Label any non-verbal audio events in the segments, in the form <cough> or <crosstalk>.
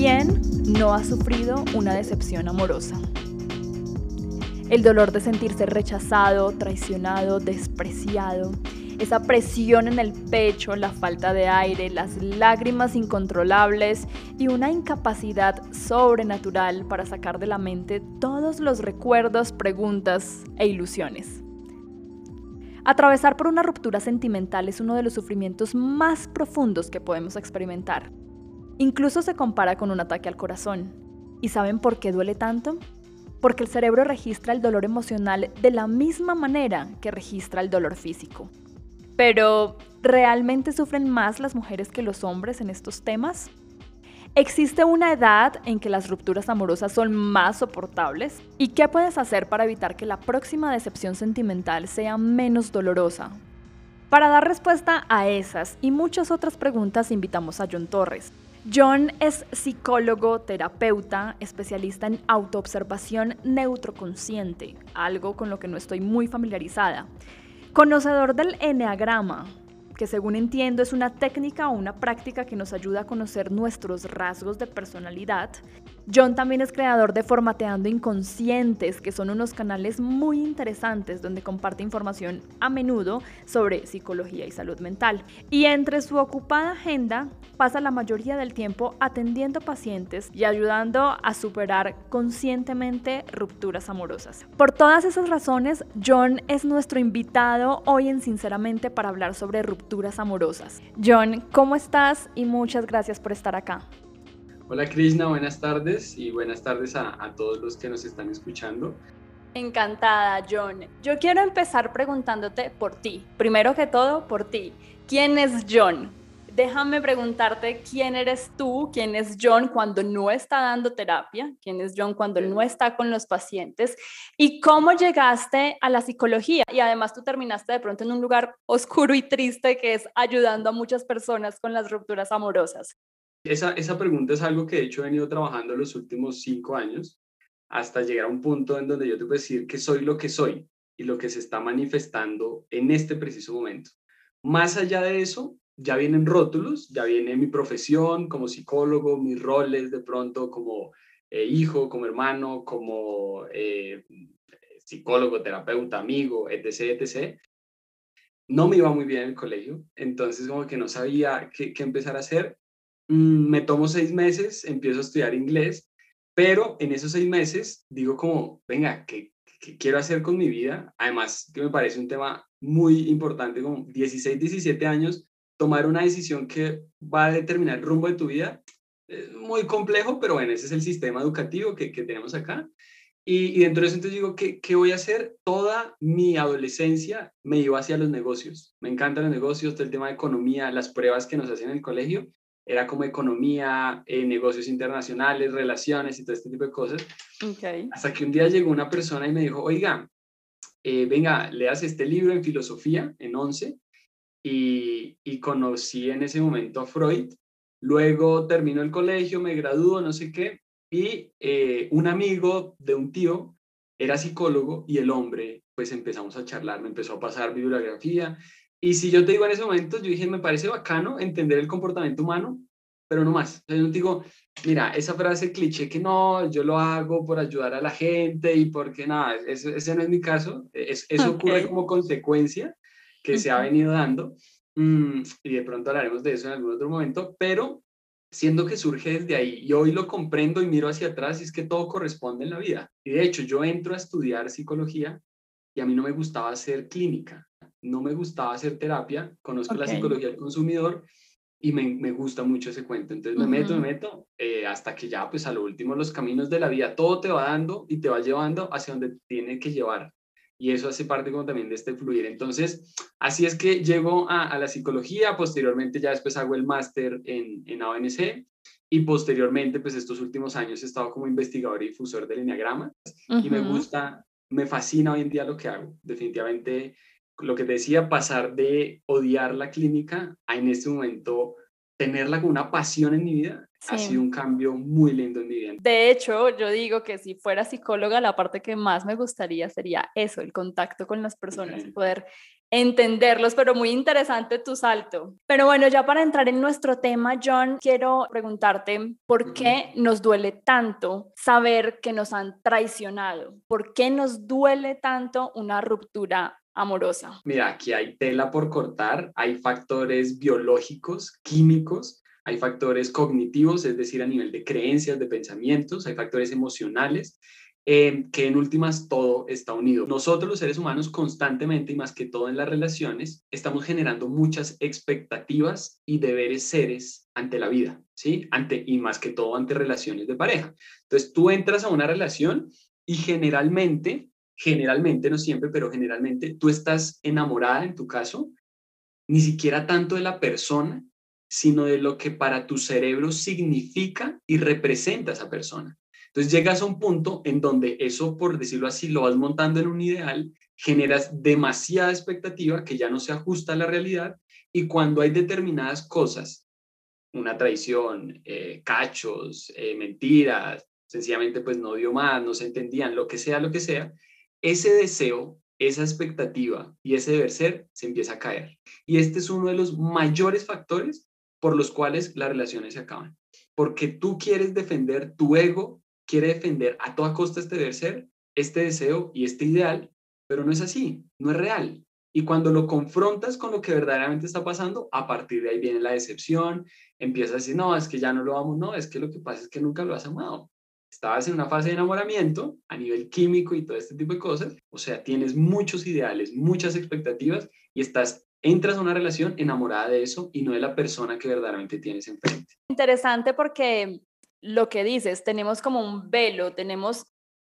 ¿Quién no ha sufrido una decepción amorosa? El dolor de sentirse rechazado, traicionado, despreciado, esa presión en el pecho, la falta de aire, las lágrimas incontrolables y una incapacidad sobrenatural para sacar de la mente todos los recuerdos, preguntas e ilusiones. Atravesar por una ruptura sentimental es uno de los sufrimientos más profundos que podemos experimentar. Incluso se compara con un ataque al corazón. ¿Y saben por qué duele tanto? Porque el cerebro registra el dolor emocional de la misma manera que registra el dolor físico. Pero, ¿realmente sufren más las mujeres que los hombres en estos temas? ¿Existe una edad en que las rupturas amorosas son más soportables? ¿Y qué puedes hacer para evitar que la próxima decepción sentimental sea menos dolorosa? Para dar respuesta a esas y muchas otras preguntas invitamos a John Torres. John es psicólogo, terapeuta, especialista en autoobservación neutroconsciente, algo con lo que no estoy muy familiarizada. Conocedor del enneagrama, que según entiendo es una técnica o una práctica que nos ayuda a conocer nuestros rasgos de personalidad. John también es creador de Formateando Inconscientes, que son unos canales muy interesantes donde comparte información a menudo sobre psicología y salud mental. Y entre su ocupada agenda pasa la mayoría del tiempo atendiendo pacientes y ayudando a superar conscientemente rupturas amorosas. Por todas esas razones, John es nuestro invitado hoy en Sinceramente para hablar sobre rupturas amorosas. John, ¿cómo estás? Y muchas gracias por estar acá. Hola Krishna, buenas tardes y buenas tardes a, todos los que nos están escuchando. Encantada, John. Yo quiero empezar preguntándote por ti. Primero que todo, por ti. ¿Quién es John? déjame preguntarte quién eres tú, quién es John cuando no está dando terapia, quién es John cuando no está con los pacientes y cómo llegaste a la psicología. Y además tú terminaste de pronto en un lugar oscuro y triste que es ayudando a muchas personas con las rupturas amorosas. Esa, esa pregunta es algo que de hecho he venido trabajando los últimos cinco años hasta llegar a un punto en donde yo te puedo decir que soy lo que soy y lo que se está manifestando en este preciso momento. Más allá de eso, ya vienen rótulos, ya viene mi profesión como psicólogo, mis roles de pronto como eh, hijo, como hermano, como eh, psicólogo, terapeuta, amigo, etc., etc. No me iba muy bien en el colegio, entonces como que no sabía qué, empezar a hacer. Mm, me tomo seis meses, empiezo a estudiar inglés, pero en esos seis meses digo como, venga, ¿qué, quiero hacer con mi vida? Además, que me parece un tema muy importante, como 16, 17 años, tomar una decisión que va a determinar el rumbo de tu vida es muy complejo, pero bueno, ese es el sistema educativo que, tenemos acá. Y, dentro de eso entonces digo, ¿qué, ¿qué, voy a hacer? Toda mi adolescencia me iba hacia los negocios. Me encantan los negocios, todo el tema de economía, las pruebas que nos hacían en el colegio, era como economía, eh, negocios internacionales, relaciones y todo este tipo de cosas. Okay. Hasta que un día llegó una persona y me dijo, oiga, eh, venga, leas este libro en filosofía, en 11, y, conocí en ese momento a Freud. Luego terminó el colegio, me graduó, no sé qué, y eh, un amigo de un tío era psicólogo y el hombre, pues empezamos a charlar, me empezó a pasar bibliografía. Y si yo te digo en ese momento, yo dije, me parece bacano entender el comportamiento humano, pero no más. Yo no digo, mira, esa frase cliché que no, yo lo hago por ayudar a la gente y porque nada, ese no es mi caso. Es, eso ocurre como consecuencia que se ha venido dando. Mm, y de pronto hablaremos de eso en algún otro momento, pero siendo que surge desde ahí y hoy lo comprendo y miro hacia atrás y es que todo corresponde en la vida. Y de hecho yo entro a estudiar psicología y a mí no me gustaba hacer clínica, no me gustaba hacer terapia, conozco la psicología del consumidor y me, me, gusta mucho ese cuento. Entonces me meto, me meto, eh, hasta que ya pues a lo último los caminos de la vida, todo te va dando y te va llevando hacia donde tiene que llevar y eso hace parte como también de este fluir. Entonces, así es que llego a, la psicología, posteriormente ya después hago el máster en, en ANC y posteriormente, pues estos últimos años he estado como investigador y difusor del Enneagrama y me gusta, me fascina hoy en día lo que hago. Definitivamente, lo que te decía, pasar de odiar la clínica a en este momento tenerla como una pasión en mi vida ha sido un cambio muy lindo en mi vida. De hecho, yo digo que si fuera psicóloga, la parte que más me gustaría sería eso, el contacto con las personas, poder entenderlos, pero muy interesante tu salto. Pero bueno, ya para entrar en nuestro tema, John, quiero preguntarte por qué nos duele tanto saber que nos han traicionado, por qué nos duele tanto una ruptura amorosa. Mira, aquí hay tela por cortar, hay factores biológicos, químicos, hay factores cognitivos, es decir, a nivel de creencias, de pensamientos, hay factores emocionales Em, que en últimas todo está unido. Nosotros los seres humanos constantemente y más que todo en las relaciones estamos generando muchas expectativas y deberes seres ante la vida, ¿sí? Ante y más que todo ante relaciones de pareja. Entonces tú entras a una relación y generalmente, generalmente no siempre, pero generalmente tú estás enamorada en tu caso, ni siquiera tanto de la persona, sino de lo que para tu cerebro significa y representa esa persona. Entonces llegas a un punto en donde eso, por decirlo así, lo vas montando en un ideal, generas demasiada expectativa que ya no se ajusta a la realidad y cuando hay determinadas cosas, una traición, eh, cachos, eh, mentiras, sencillamente pues no dio más, no se entendían, lo que sea, lo que sea, ese deseo, esa expectativa y ese deber ser se empieza a caer. Y este es uno de los mayores factores por los cuales las relaciones se acaban. Porque tú quieres defender tu ego quiere defender a toda costa este deber ser, este deseo y este ideal, pero no es así, no es real. Y cuando lo confrontas con lo que verdaderamente está pasando, a partir de ahí viene la decepción, empiezas a decir, no, es que ya no lo amo, no, es que lo que pasa es que nunca lo has amado. Estabas en una fase de enamoramiento a nivel químico y todo este tipo de cosas, o sea, tienes muchos ideales, muchas expectativas y estás entras a una relación enamorada de eso y no de la persona que verdaderamente tienes enfrente. Interesante porque lo que dices, tenemos como un velo, tenemos,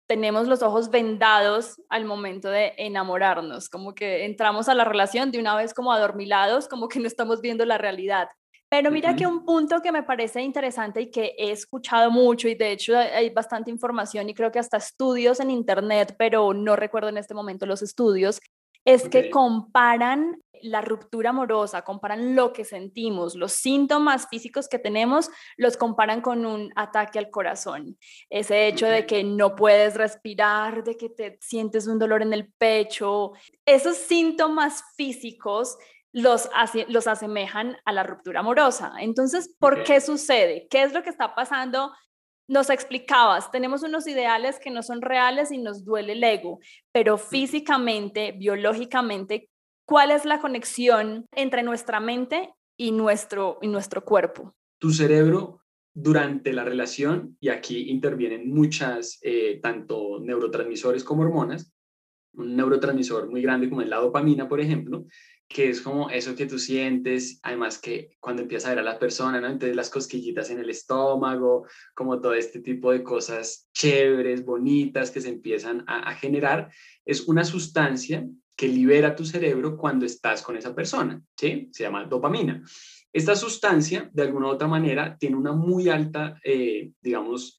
tenemos los ojos vendados al momento de enamorarnos, como que entramos a la relación de una vez como adormilados, como que no estamos viendo la realidad. Pero mira que un punto que me parece interesante y que he escuchado mucho y de hecho hay bastante información y creo que hasta estudios en internet, pero no recuerdo en este momento los estudios, es que comparan la ruptura amorosa, comparan lo que sentimos, los síntomas físicos que tenemos, los comparan con un ataque al corazón. Ese hecho de que no puedes respirar, de que te sientes un dolor en el pecho, esos síntomas físicos los, los asemejan a la ruptura amorosa. Entonces, ¿por qué sucede? ¿Qué es lo que está pasando nos explicabas, tenemos unos ideales que no son reales y nos duele el ego, pero físicamente, biológicamente, ¿cuál es la conexión entre nuestra mente y nuestro, y nuestro cuerpo? Tu cerebro durante la relación, y aquí intervienen muchas, eh, tanto neurotransmisores como hormonas, un neurotransmisor muy grande como es la dopamina, por ejemplo, que es como eso que tú sientes, además que cuando empiezas a ver a la persona, ¿no? Entonces las cosquillitas en el estómago, como todo este tipo de cosas chéveres, bonitas que se empiezan a, a generar, es una sustancia que libera tu cerebro cuando estás con esa persona, ¿sí? Se llama dopamina. Esta sustancia, de alguna u otra manera, tiene una muy alta, eh, digamos,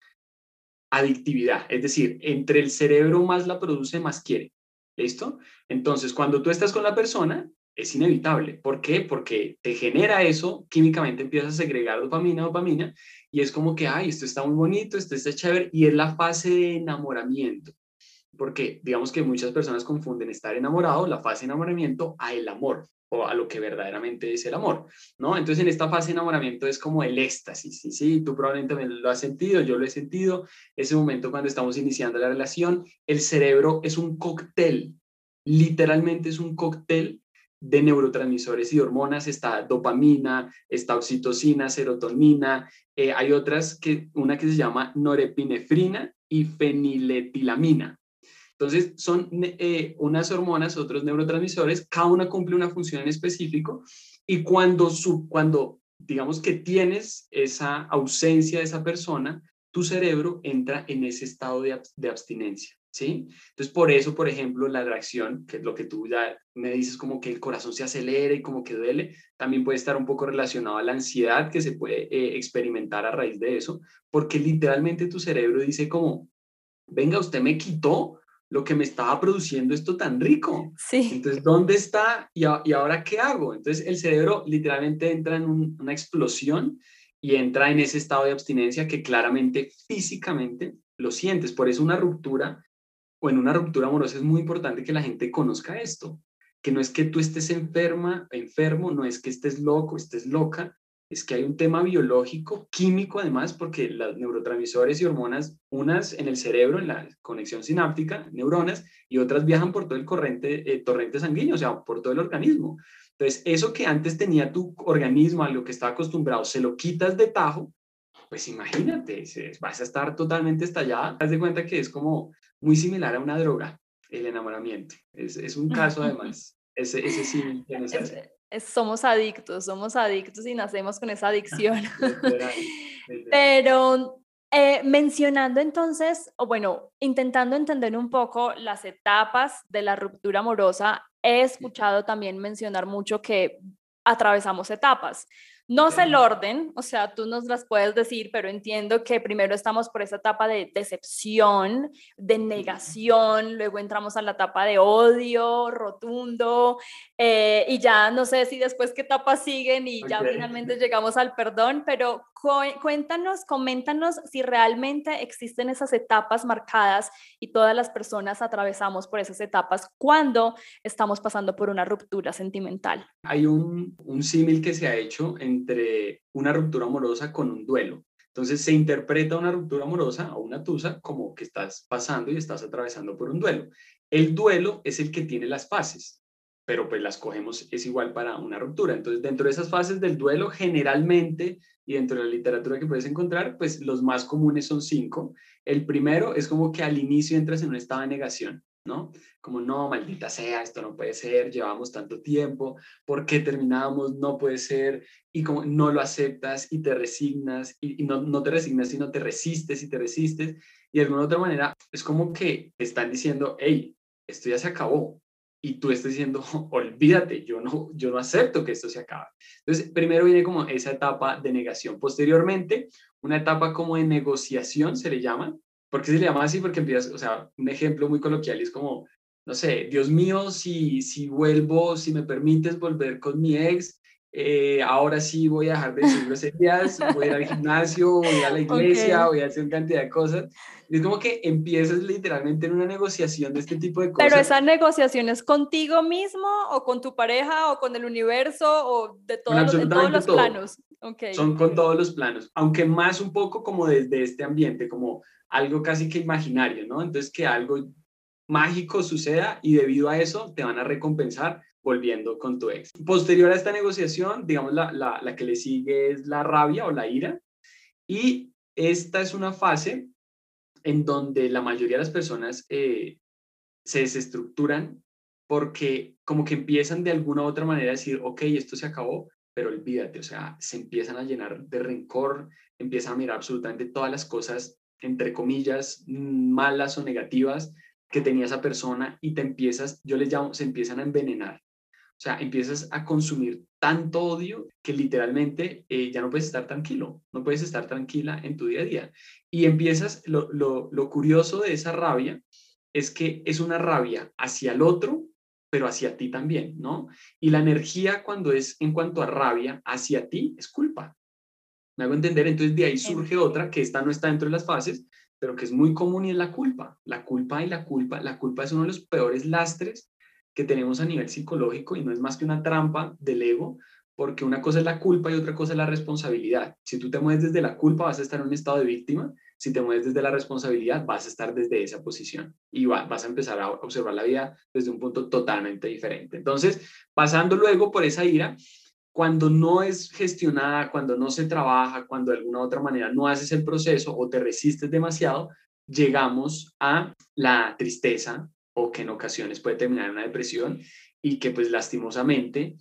adictividad, es decir, entre el cerebro más la produce, más quiere. ¿Listo? Entonces, cuando tú estás con la persona, es inevitable. ¿Por qué? Porque te genera eso, químicamente empiezas a segregar dopamina, dopamina, y es como que, ay, esto está muy bonito, esto está chévere, y es la fase de enamoramiento. Porque digamos que muchas personas confunden estar enamorado, la fase de enamoramiento, a el amor o a lo que verdaderamente es el amor, ¿no? Entonces en esta fase de enamoramiento es como el éxtasis, sí, sí, tú probablemente lo has sentido, yo lo he sentido, ese momento cuando estamos iniciando la relación, el cerebro es un cóctel, literalmente es un cóctel de neurotransmisores y hormonas, está dopamina, está oxitocina, serotonina, eh, hay otras que, una que se llama norepinefrina y feniletilamina. Entonces, son eh, unas hormonas, otros neurotransmisores, cada una cumple una función en específico y cuando, su, cuando digamos que tienes esa ausencia de esa persona, tu cerebro entra en ese estado de, de abstinencia. ¿Sí? Entonces, por eso, por ejemplo, la reacción, que es lo que tú ya me dices, como que el corazón se acelera y como que duele, también puede estar un poco relacionado a la ansiedad que se puede eh, experimentar a raíz de eso, porque literalmente tu cerebro dice como, venga, usted me quitó lo que me estaba produciendo esto tan rico. Sí. Entonces, ¿dónde está? ¿Y, y ahora qué hago? Entonces, el cerebro literalmente entra en una explosión y entra en ese estado de abstinencia que claramente físicamente lo sientes. Por eso una ruptura o en una ruptura amorosa es muy importante que la gente conozca esto, que no es que tú estés enferma, enfermo, no es que estés loco, estés loca, es que hay un tema biológico, químico además, porque los neurotransmisores y hormonas, unas en el cerebro, en la conexión sináptica, neuronas, y otras viajan por todo el corriente, eh, torrente sanguíneo, o sea, por todo el organismo. Entonces, eso que antes tenía tu organismo, a lo que estaba acostumbrado, se lo quitas de tajo, pues imagínate, vas a estar totalmente estallada. Haz de cuenta que es como muy similar a una droga, el enamoramiento. Es, es un caso además, ese, ese sí <laughs> somos adictos, somos adictos y nacemos con esa adicción. <laughs> <laughs> Pero eh, mencionando entonces, o bueno, intentando entender un poco las etapas de la ruptura amorosa, he escuchado también mencionar mucho que atravesamos etapas. No sé el orden, o sea, tú nos las puedes decir, pero entiendo que primero estamos por esa etapa de decepción, de negación, luego entramos a la etapa de odio rotundo, eh, y ya no sé si después qué etapas siguen y ya finalmente llegamos al perdón, pero cuéntanos, coméntanos si realmente existen esas etapas marcadas y todas las personas atravesamos por esas etapas cuando estamos pasando por una ruptura sentimental. Hay un, un símil que se ha hecho entre una ruptura amorosa con un duelo. Entonces se interpreta una ruptura amorosa o una tusa como que estás pasando y estás atravesando por un duelo. El duelo es el que tiene las fases pero pues las cogemos, es igual para una ruptura. Entonces, dentro de esas fases del duelo, generalmente, y dentro de la literatura que puedes encontrar, pues los más comunes son cinco. El primero es como que al inicio entras en un estado de negación, ¿no? Como, no, maldita sea, esto no puede ser, llevamos tanto tiempo, ¿por qué terminamos? No puede ser, y como no lo aceptas y te resignas, y, no, no te resignas, sino te resistes y te resistes, y de alguna otra manera es como que están diciendo, hey, esto ya se acabó, y tú estás diciendo, <laughs> olvídate, yo no, yo no acepto que esto se acabe. Entonces, primero viene como esa etapa de negación. Posteriormente, una etapa como de negociación se le llama. ¿Por qué se le llama así? Porque empiezas, o sea, un ejemplo muy coloquial es como, no sé, Dios mío, si, si vuelvo, si me permites volver con mi ex, eh, ahora sí voy a dejar de decir groserías, voy a ir al gimnasio, voy a, ir a la <laughs> iglesia, voy a hacer cantidad de cosas. Es como que empiezas literalmente en una negociación de este tipo de cosas. Pero esa negociación es contigo mismo o con tu pareja o con el universo o de, todos los planos. Okay. Son con todos los planos, aunque más un poco como desde este ambiente, como algo casi que imaginario, ¿no? Entonces que algo mágico suceda y debido a eso te van a recompensar volviendo con tu ex. Posterior a esta negociación, digamos, la, la, la que le sigue es la rabia o la ira. Y esta es una fase en donde la mayoría de las personas eh, se desestructuran porque como que empiezan de alguna u otra manera a decir, ok, esto se acabó, pero olvídate, o sea, se empiezan a llenar de rencor, empiezan a mirar absolutamente todas las cosas, entre comillas, malas o negativas que tenía esa persona y te empiezas, yo les llamo, se empiezan a envenenar. O sea, empiezas a consumir tanto odio que literalmente eh, ya no puedes estar tranquilo, no puedes estar tranquila en tu día a día. Y empiezas, lo, lo, lo curioso de esa rabia es que es una rabia hacia el otro, pero hacia ti también, ¿no? Y la energía cuando es en cuanto a rabia hacia ti es culpa. ¿Me hago entender? Entonces de ahí surge otra, que esta no está dentro de las fases, pero que es muy común y es la culpa. La culpa y la culpa, la culpa es uno de los peores lastres que tenemos a nivel psicológico y no es más que una trampa del ego, porque una cosa es la culpa y otra cosa es la responsabilidad. Si tú te mueves desde la culpa, vas a estar en un estado de víctima. Si te mueves desde la responsabilidad, vas a estar desde esa posición y vas a empezar a observar la vida desde un punto totalmente diferente. Entonces, pasando luego por esa ira, cuando no es gestionada, cuando no se trabaja, cuando de alguna u otra manera no haces el proceso o te resistes demasiado, llegamos a la tristeza, o que en ocasiones puede terminar en una depresión y que pues lastimosamente,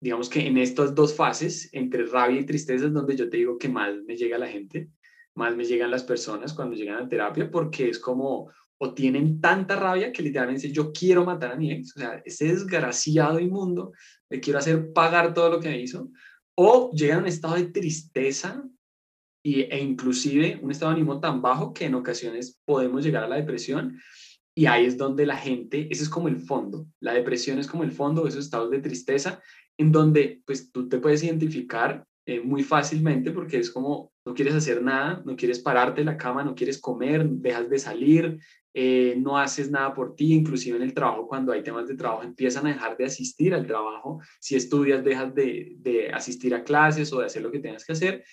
digamos que en estas dos fases, entre rabia y tristeza, es donde yo te digo que más me llega la gente, más me llegan las personas cuando llegan a terapia, porque es como, o tienen tanta rabia que literalmente yo quiero matar a mi ex, o sea, ese desgraciado inmundo, le quiero hacer pagar todo lo que me hizo, o llegan a un estado de tristeza y, e inclusive un estado de ánimo tan bajo que en ocasiones podemos llegar a la depresión y ahí es donde la gente, ese es como el fondo, la depresión es como el fondo, esos estados de tristeza, en donde pues tú te puedes identificar eh, muy fácilmente porque es como no quieres hacer nada, no quieres pararte de la cama, no quieres comer, dejas de salir, eh, no haces nada por ti, inclusive en el trabajo, cuando hay temas de trabajo, empiezan a dejar de asistir al trabajo, si estudias, dejas de, de asistir a clases o de hacer lo que tengas que hacer,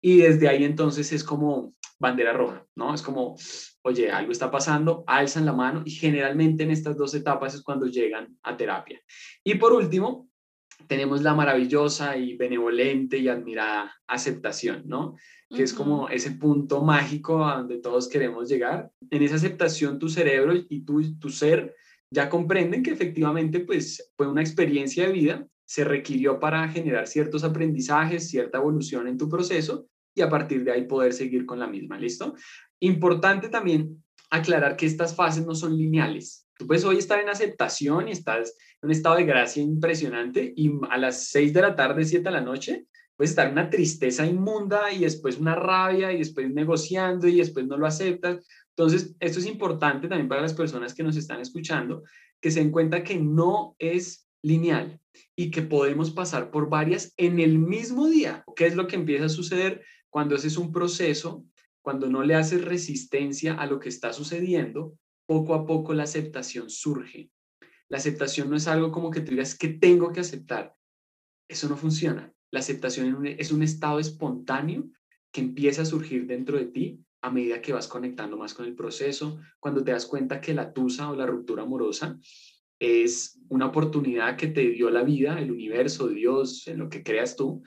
y desde ahí entonces es como bandera roja, ¿no? Es como, oye, algo está pasando, alzan la mano y generalmente en estas dos etapas es cuando llegan a terapia. Y por último, tenemos la maravillosa y benevolente y admirada aceptación, ¿no? Que es como ese punto mágico a donde todos queremos llegar. En esa aceptación tu cerebro y tu, tu ser ya comprenden que efectivamente pues fue una experiencia de vida, se requirió para generar ciertos aprendizajes, cierta evolución en tu proceso y a partir de ahí poder seguir con la misma, ¿listo? Importante también aclarar que estas fases no son lineales. Tú puedes hoy estar en aceptación y estás un estado de gracia impresionante y a las 6 de la tarde, 7 de la noche, puedes estar una tristeza inmunda y después una rabia y después negociando y después no lo aceptas. Entonces, esto es importante también para las personas que nos están escuchando, que se den cuenta que no es lineal y que podemos pasar por varias en el mismo día. ¿Qué es lo que empieza a suceder cuando haces un proceso cuando no le haces resistencia a lo que está sucediendo, poco a poco la aceptación surge. La aceptación no es algo como que tú digas que tengo que aceptar. Eso no funciona. La aceptación es un estado espontáneo que empieza a surgir dentro de ti a medida que vas conectando más con el proceso, cuando te das cuenta que la tusa o la ruptura amorosa es una oportunidad que te dio la vida, el universo, Dios, en lo que creas tú,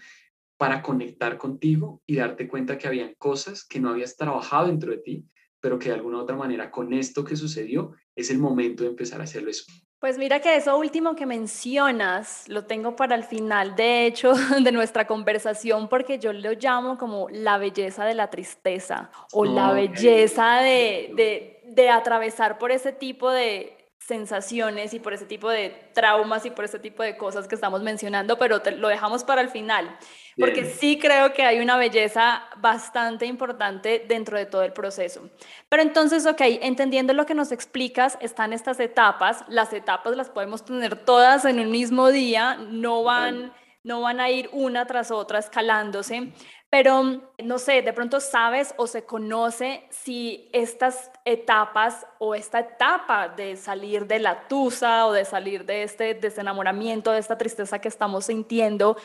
para conectar contigo y darte cuenta que habían cosas que no habías trabajado dentro de ti, pero que de alguna u otra manera con esto que sucedió es el momento de empezar a hacerlo eso. Pues mira que eso último que mencionas lo tengo para el final, de hecho, <laughs> de nuestra conversación, porque yo lo llamo como la belleza de la tristeza o la belleza de, de, de atravesar por ese tipo de, sensaciones y por ese tipo de traumas y por ese tipo de cosas que estamos mencionando, pero lo dejamos para el final, porque sí creo que hay una belleza bastante importante dentro de todo el proceso. Pero entonces, ok, entendiendo lo que nos explicas, están estas etapas, las etapas las podemos tener todas en un mismo día, no van, no van a ir una tras otra escalándose, pero no sé, de pronto sabes o se conoce si estas etapas o esta etapa de salir de la tusa o de salir de este desenamoramiento, de esta tristeza que estamos sintiendo,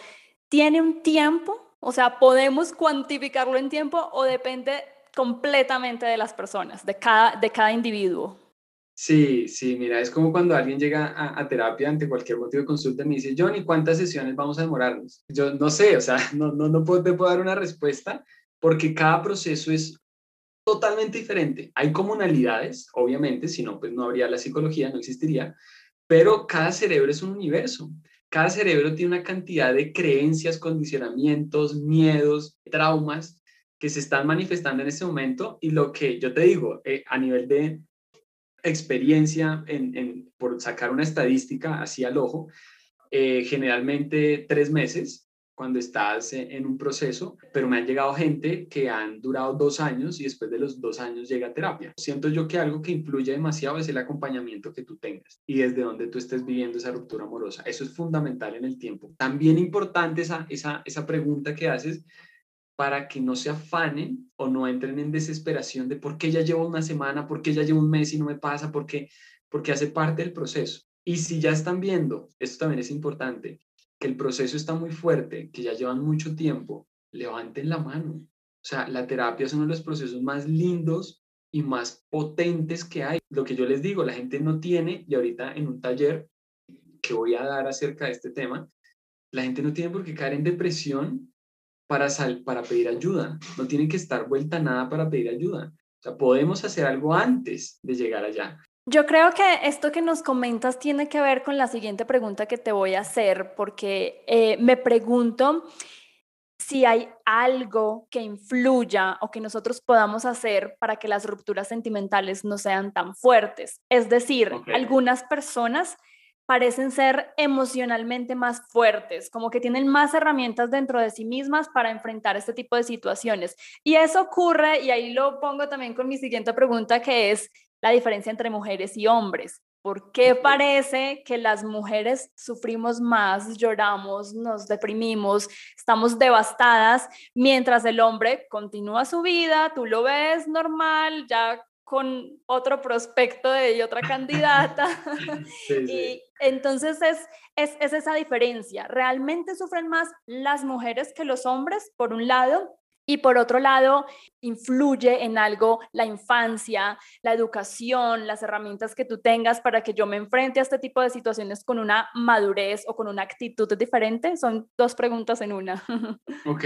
tiene un tiempo, o sea, podemos cuantificarlo en tiempo o depende completamente de las personas, de cada, de cada individuo. Sí, sí, mira, es como cuando alguien llega a, terapia ante cualquier motivo de consulta y me dice, Johnny, ¿cuántas sesiones vamos a demorarnos? Yo no sé, o sea, <laughs> no, no, no puedo, te puedo dar una respuesta porque cada proceso es totalmente diferente. Hay comunalidades, obviamente, si no, pues no habría la psicología, no existiría, pero cada cerebro es un universo. Cada cerebro tiene una cantidad de creencias, condicionamientos, miedos, traumas que se están manifestando en este momento y lo que yo te digo, eh, a nivel de experiencia en, por sacar una estadística así al ojo, eh, generalmente tres meses cuando estás en un proceso, pero me han llegado gente que han durado dos años y después de los dos años llega a terapia. Siento yo que algo que influye demasiado es el acompañamiento que tú tengas y desde donde tú estés viviendo esa ruptura amorosa. Eso es fundamental en el tiempo. También importante esa, esa, esa pregunta que haces para que no se afanen o no entren en desesperación de por qué ya llevo una semana, por qué ya llevo un mes y no me pasa, por qué, porque hace parte del proceso. Y si ya están viendo, esto también es importante, que el proceso está muy fuerte, que ya llevan mucho tiempo, levanten la mano. O sea, la terapia es uno de los procesos más lindos y más potentes que hay. Lo que yo les digo, la gente no tiene, y ahorita en un taller que voy a dar acerca de este tema, la gente no tiene por qué caer en depresión para, para pedir ayuda. No tienen que estar vuelta nada para pedir ayuda. O sea, podemos hacer algo antes de llegar allá. Yo creo que esto que nos comentas tiene que ver con la siguiente pregunta que te voy a hacer, porque eh, me pregunto si hay algo que influya o que nosotros podamos hacer para que las rupturas sentimentales no sean tan fuertes. Es decir, algunas personas parecen ser emocionalmente más fuertes, como que tienen más herramientas dentro de sí mismas para enfrentar este tipo de situaciones. Y eso ocurre, y ahí lo pongo también con mi siguiente pregunta, que es la diferencia entre mujeres y hombres. ¿Por qué parece que las mujeres sufrimos más, lloramos, nos deprimimos, estamos devastadas, mientras el hombre continúa su vida, tú lo ves normal, ya con otro prospecto de otra <laughs> candidata. <laughs> Y entonces es, es, es esa diferencia. Realmente sufren más las mujeres que los hombres, por un lado, y por otro lado, influye en algo la infancia, la educación, las herramientas que tú tengas para que yo me enfrente a este tipo de situaciones con una madurez o con una actitud diferente? Son dos preguntas en una. <laughs> Ok,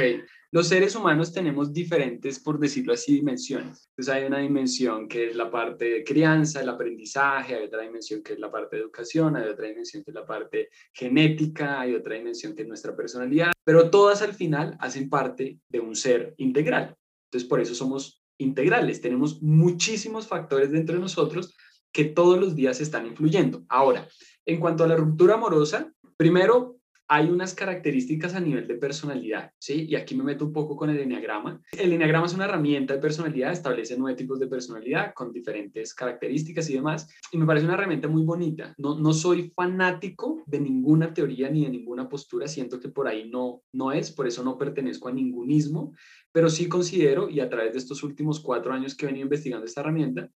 los seres humanos tenemos diferentes, por decirlo así, dimensiones. Entonces hay una dimensión que es la parte de crianza, el aprendizaje, hay otra dimensión que es la parte de educación, hay otra dimensión que es la parte genética, hay otra dimensión que es nuestra personalidad, pero todas al final hacen parte de un ser integral. Entonces, por eso somos integrales. Tenemos muchísimos factores dentro de nosotros que todos los días están influyendo. Ahora, en cuanto a la ruptura amorosa, primero hay unas características a nivel de personalidad, ¿sí? Y aquí me meto un poco con el enneagrama. El enneagrama es una herramienta de personalidad, establece nueve tipos de personalidad con diferentes características y demás, y me parece una herramienta muy bonita. No, no soy fanático de ninguna teoría ni de ninguna postura, siento que por ahí no, no es, por eso no pertenezco a ningunismo, pero sí considero, y a través de estos últimos cuatro años que he venido investigando esta herramienta,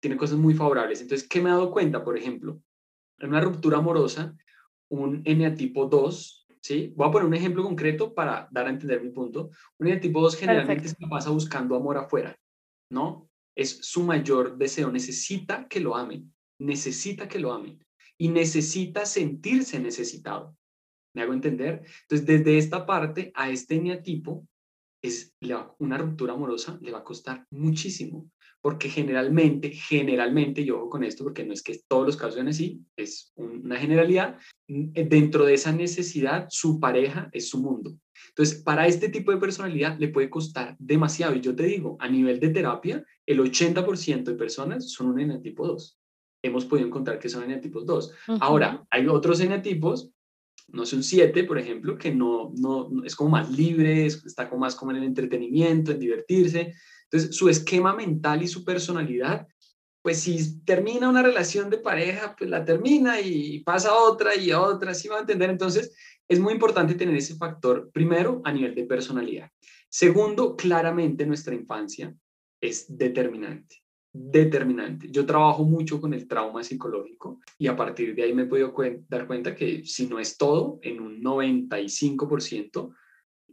tiene cosas muy favorables. Entonces, ¿qué me he dado cuenta? Por ejemplo, en una ruptura amorosa, un eneatipo 2, ¿sí? Voy a poner un ejemplo concreto para dar a entender mi punto. Un eneatipo 2 generalmente se pasa buscando amor afuera, ¿no? Es su mayor deseo, necesita que lo amen, necesita que lo amen y necesita sentirse necesitado. ¿Me hago entender? Entonces, desde esta parte a este eneatipo, es, una ruptura amorosa le va a costar muchísimo, porque generalmente, generalmente, yo ojo con esto porque no es que todos los casos sean así, es una generalidad, eh, dentro de esa necesidad, su pareja es su mundo. Entonces, para este tipo de personalidad le puede costar demasiado. Y yo te digo, a nivel de terapia, el 80% de personas son un enetipo 2. Hemos podido encontrar que son enetipos 2. Ahora, hay otros enetipos no sé, un 7, por ejemplo, que no, no, es como más libre, está como más como en el entretenimiento, en divertirse. Entonces, su esquema mental y su personalidad, pues si termina una relación de pareja, pues la termina y pasa otra y otra, así va a entender. Entonces, es muy importante tener ese factor, primero, a nivel de personalidad. Segundo, claramente nuestra infancia es determinante determinante. Yo trabajo mucho con el trauma psicológico y a partir de ahí me he podido dar cuenta que si no es todo, en un 95%,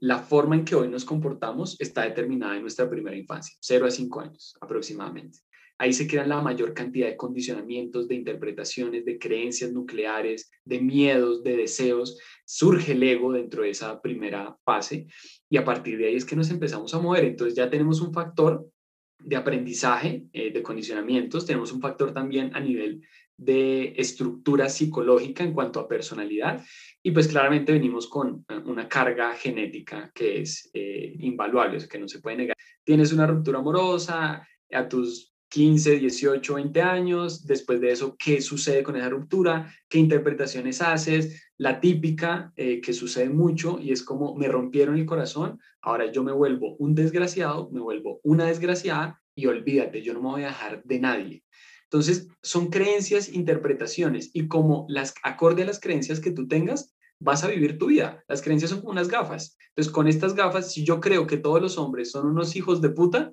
la forma en que hoy nos comportamos está determinada en nuestra primera infancia, 0 a 5 años aproximadamente. Ahí se crean la mayor cantidad de condicionamientos, de interpretaciones, de creencias nucleares, de miedos, de deseos. Surge el ego dentro de esa primera fase y a partir de ahí es que nos empezamos a mover. Entonces ya tenemos un factor de aprendizaje, eh, de condicionamientos, tenemos un factor también a nivel de estructura psicológica en cuanto a personalidad y pues claramente venimos con eh, una carga genética que es eh, invaluable, que no se puede negar. Tienes una ruptura amorosa a tus 15, 18, 20 años, después de eso, ¿qué sucede con esa ruptura? ¿Qué interpretaciones haces? La típica eh, que sucede mucho y es como me rompieron el corazón, ahora yo me vuelvo un desgraciado, me vuelvo una desgraciada y olvídate, yo no me voy a dejar de nadie. Entonces, son creencias, interpretaciones y como las acorde a las creencias que tú tengas, vas a vivir tu vida. Las creencias son como unas gafas. Entonces, con estas gafas, si yo creo que todos los hombres son unos hijos de puta,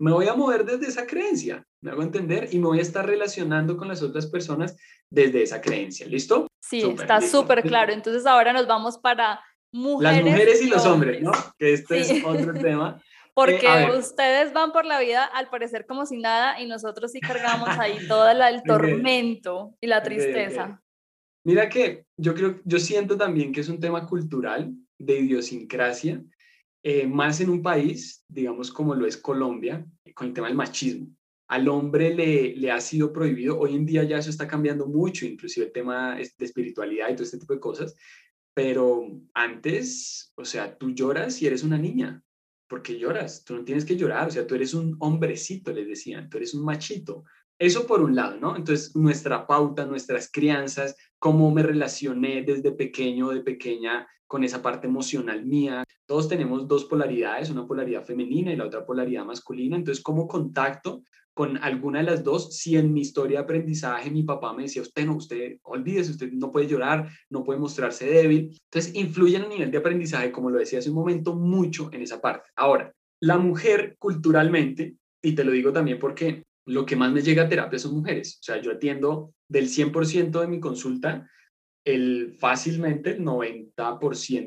me voy a mover desde esa creencia, me hago entender, y me voy a estar relacionando con las otras personas desde esa creencia, ¿listo? Sí, está súper claro. Entonces ahora nos vamos para mujeres. Las mujeres y, los hombres, ¿no? Que este es otro <laughs> tema. Porque ustedes van por la vida al parecer como si nada y nosotros sí cargamos <laughs> ahí todo el tormento y la tristeza. Mira que yo creo, yo siento también que es un tema cultural de idiosincrasia eh, más en un país, digamos como lo es Colombia, con el tema del machismo. Al hombre le, le ha sido prohibido, hoy en día ya eso está cambiando mucho, inclusive el tema de espiritualidad y todo este tipo de cosas, pero antes, o sea, tú lloras y eres una niña, porque lloras, tú no tienes que llorar, o sea, tú eres un hombrecito, les decían, tú eres un machito. Eso por un lado, ¿no? Entonces, nuestra pauta, nuestras crianzas, cómo me relacioné desde pequeño, de pequeña, con esa parte emocional mía. Todos tenemos dos polaridades, una polaridad femenina y la otra polaridad masculina. Entonces, ¿cómo contacto con alguna de las dos si en mi historia de aprendizaje mi papá me decía, usted no, usted olvídese, usted no puede llorar, no puede mostrarse débil. Entonces, influye en el nivel de aprendizaje, como lo decía hace un momento, mucho en esa parte. Ahora, la mujer culturalmente, y te lo digo también porque lo que más me llega a terapia son mujeres. O sea, yo atiendo del 100% de mi consulta, el fácilmente el 90%,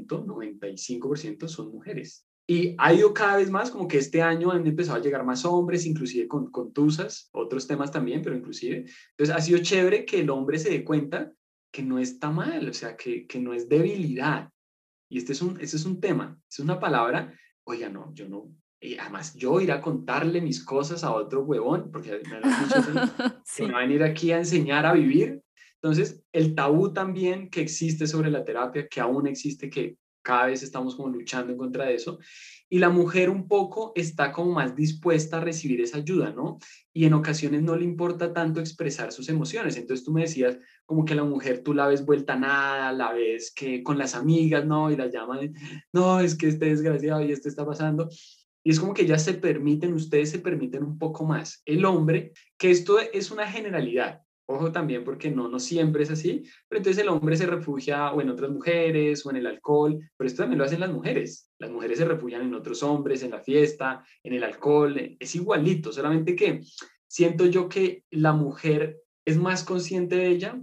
95% son mujeres. Y ha ido cada vez más, como que este año han empezado a llegar más hombres, inclusive con, con tusas, otros temas también, pero inclusive. Entonces ha sido chévere que el hombre se dé cuenta que no está mal, o sea, que, que no es debilidad. Y este es un, este es un tema, es una palabra, oiga, no, yo no, y además yo ir a contarle mis cosas a otro huevón, porque me lo han dicho, sí. me va a venir aquí a enseñar a vivir. Entonces, el tabú también que existe sobre la terapia, que aún existe, que cada vez estamos como luchando en contra de eso. Y la mujer un poco está como más dispuesta a recibir esa ayuda, ¿no? Y en ocasiones no le importa tanto expresar sus emociones. Entonces tú me decías como que la mujer tú la ves vuelta a nada, la ves que con las amigas, ¿no? Y la llaman, no, es que este desgraciado y esto está pasando. Y es como que ya se permiten, ustedes se permiten un poco más. El hombre, que esto es una generalidad, Ojo también porque no, no siempre es así, pero entonces el hombre se refugia o en otras mujeres o en el alcohol, pero esto también lo hacen las mujeres. Las mujeres se refugian en otros hombres, en la fiesta, en el alcohol, es igualito, solamente que siento yo que la mujer es más consciente de ella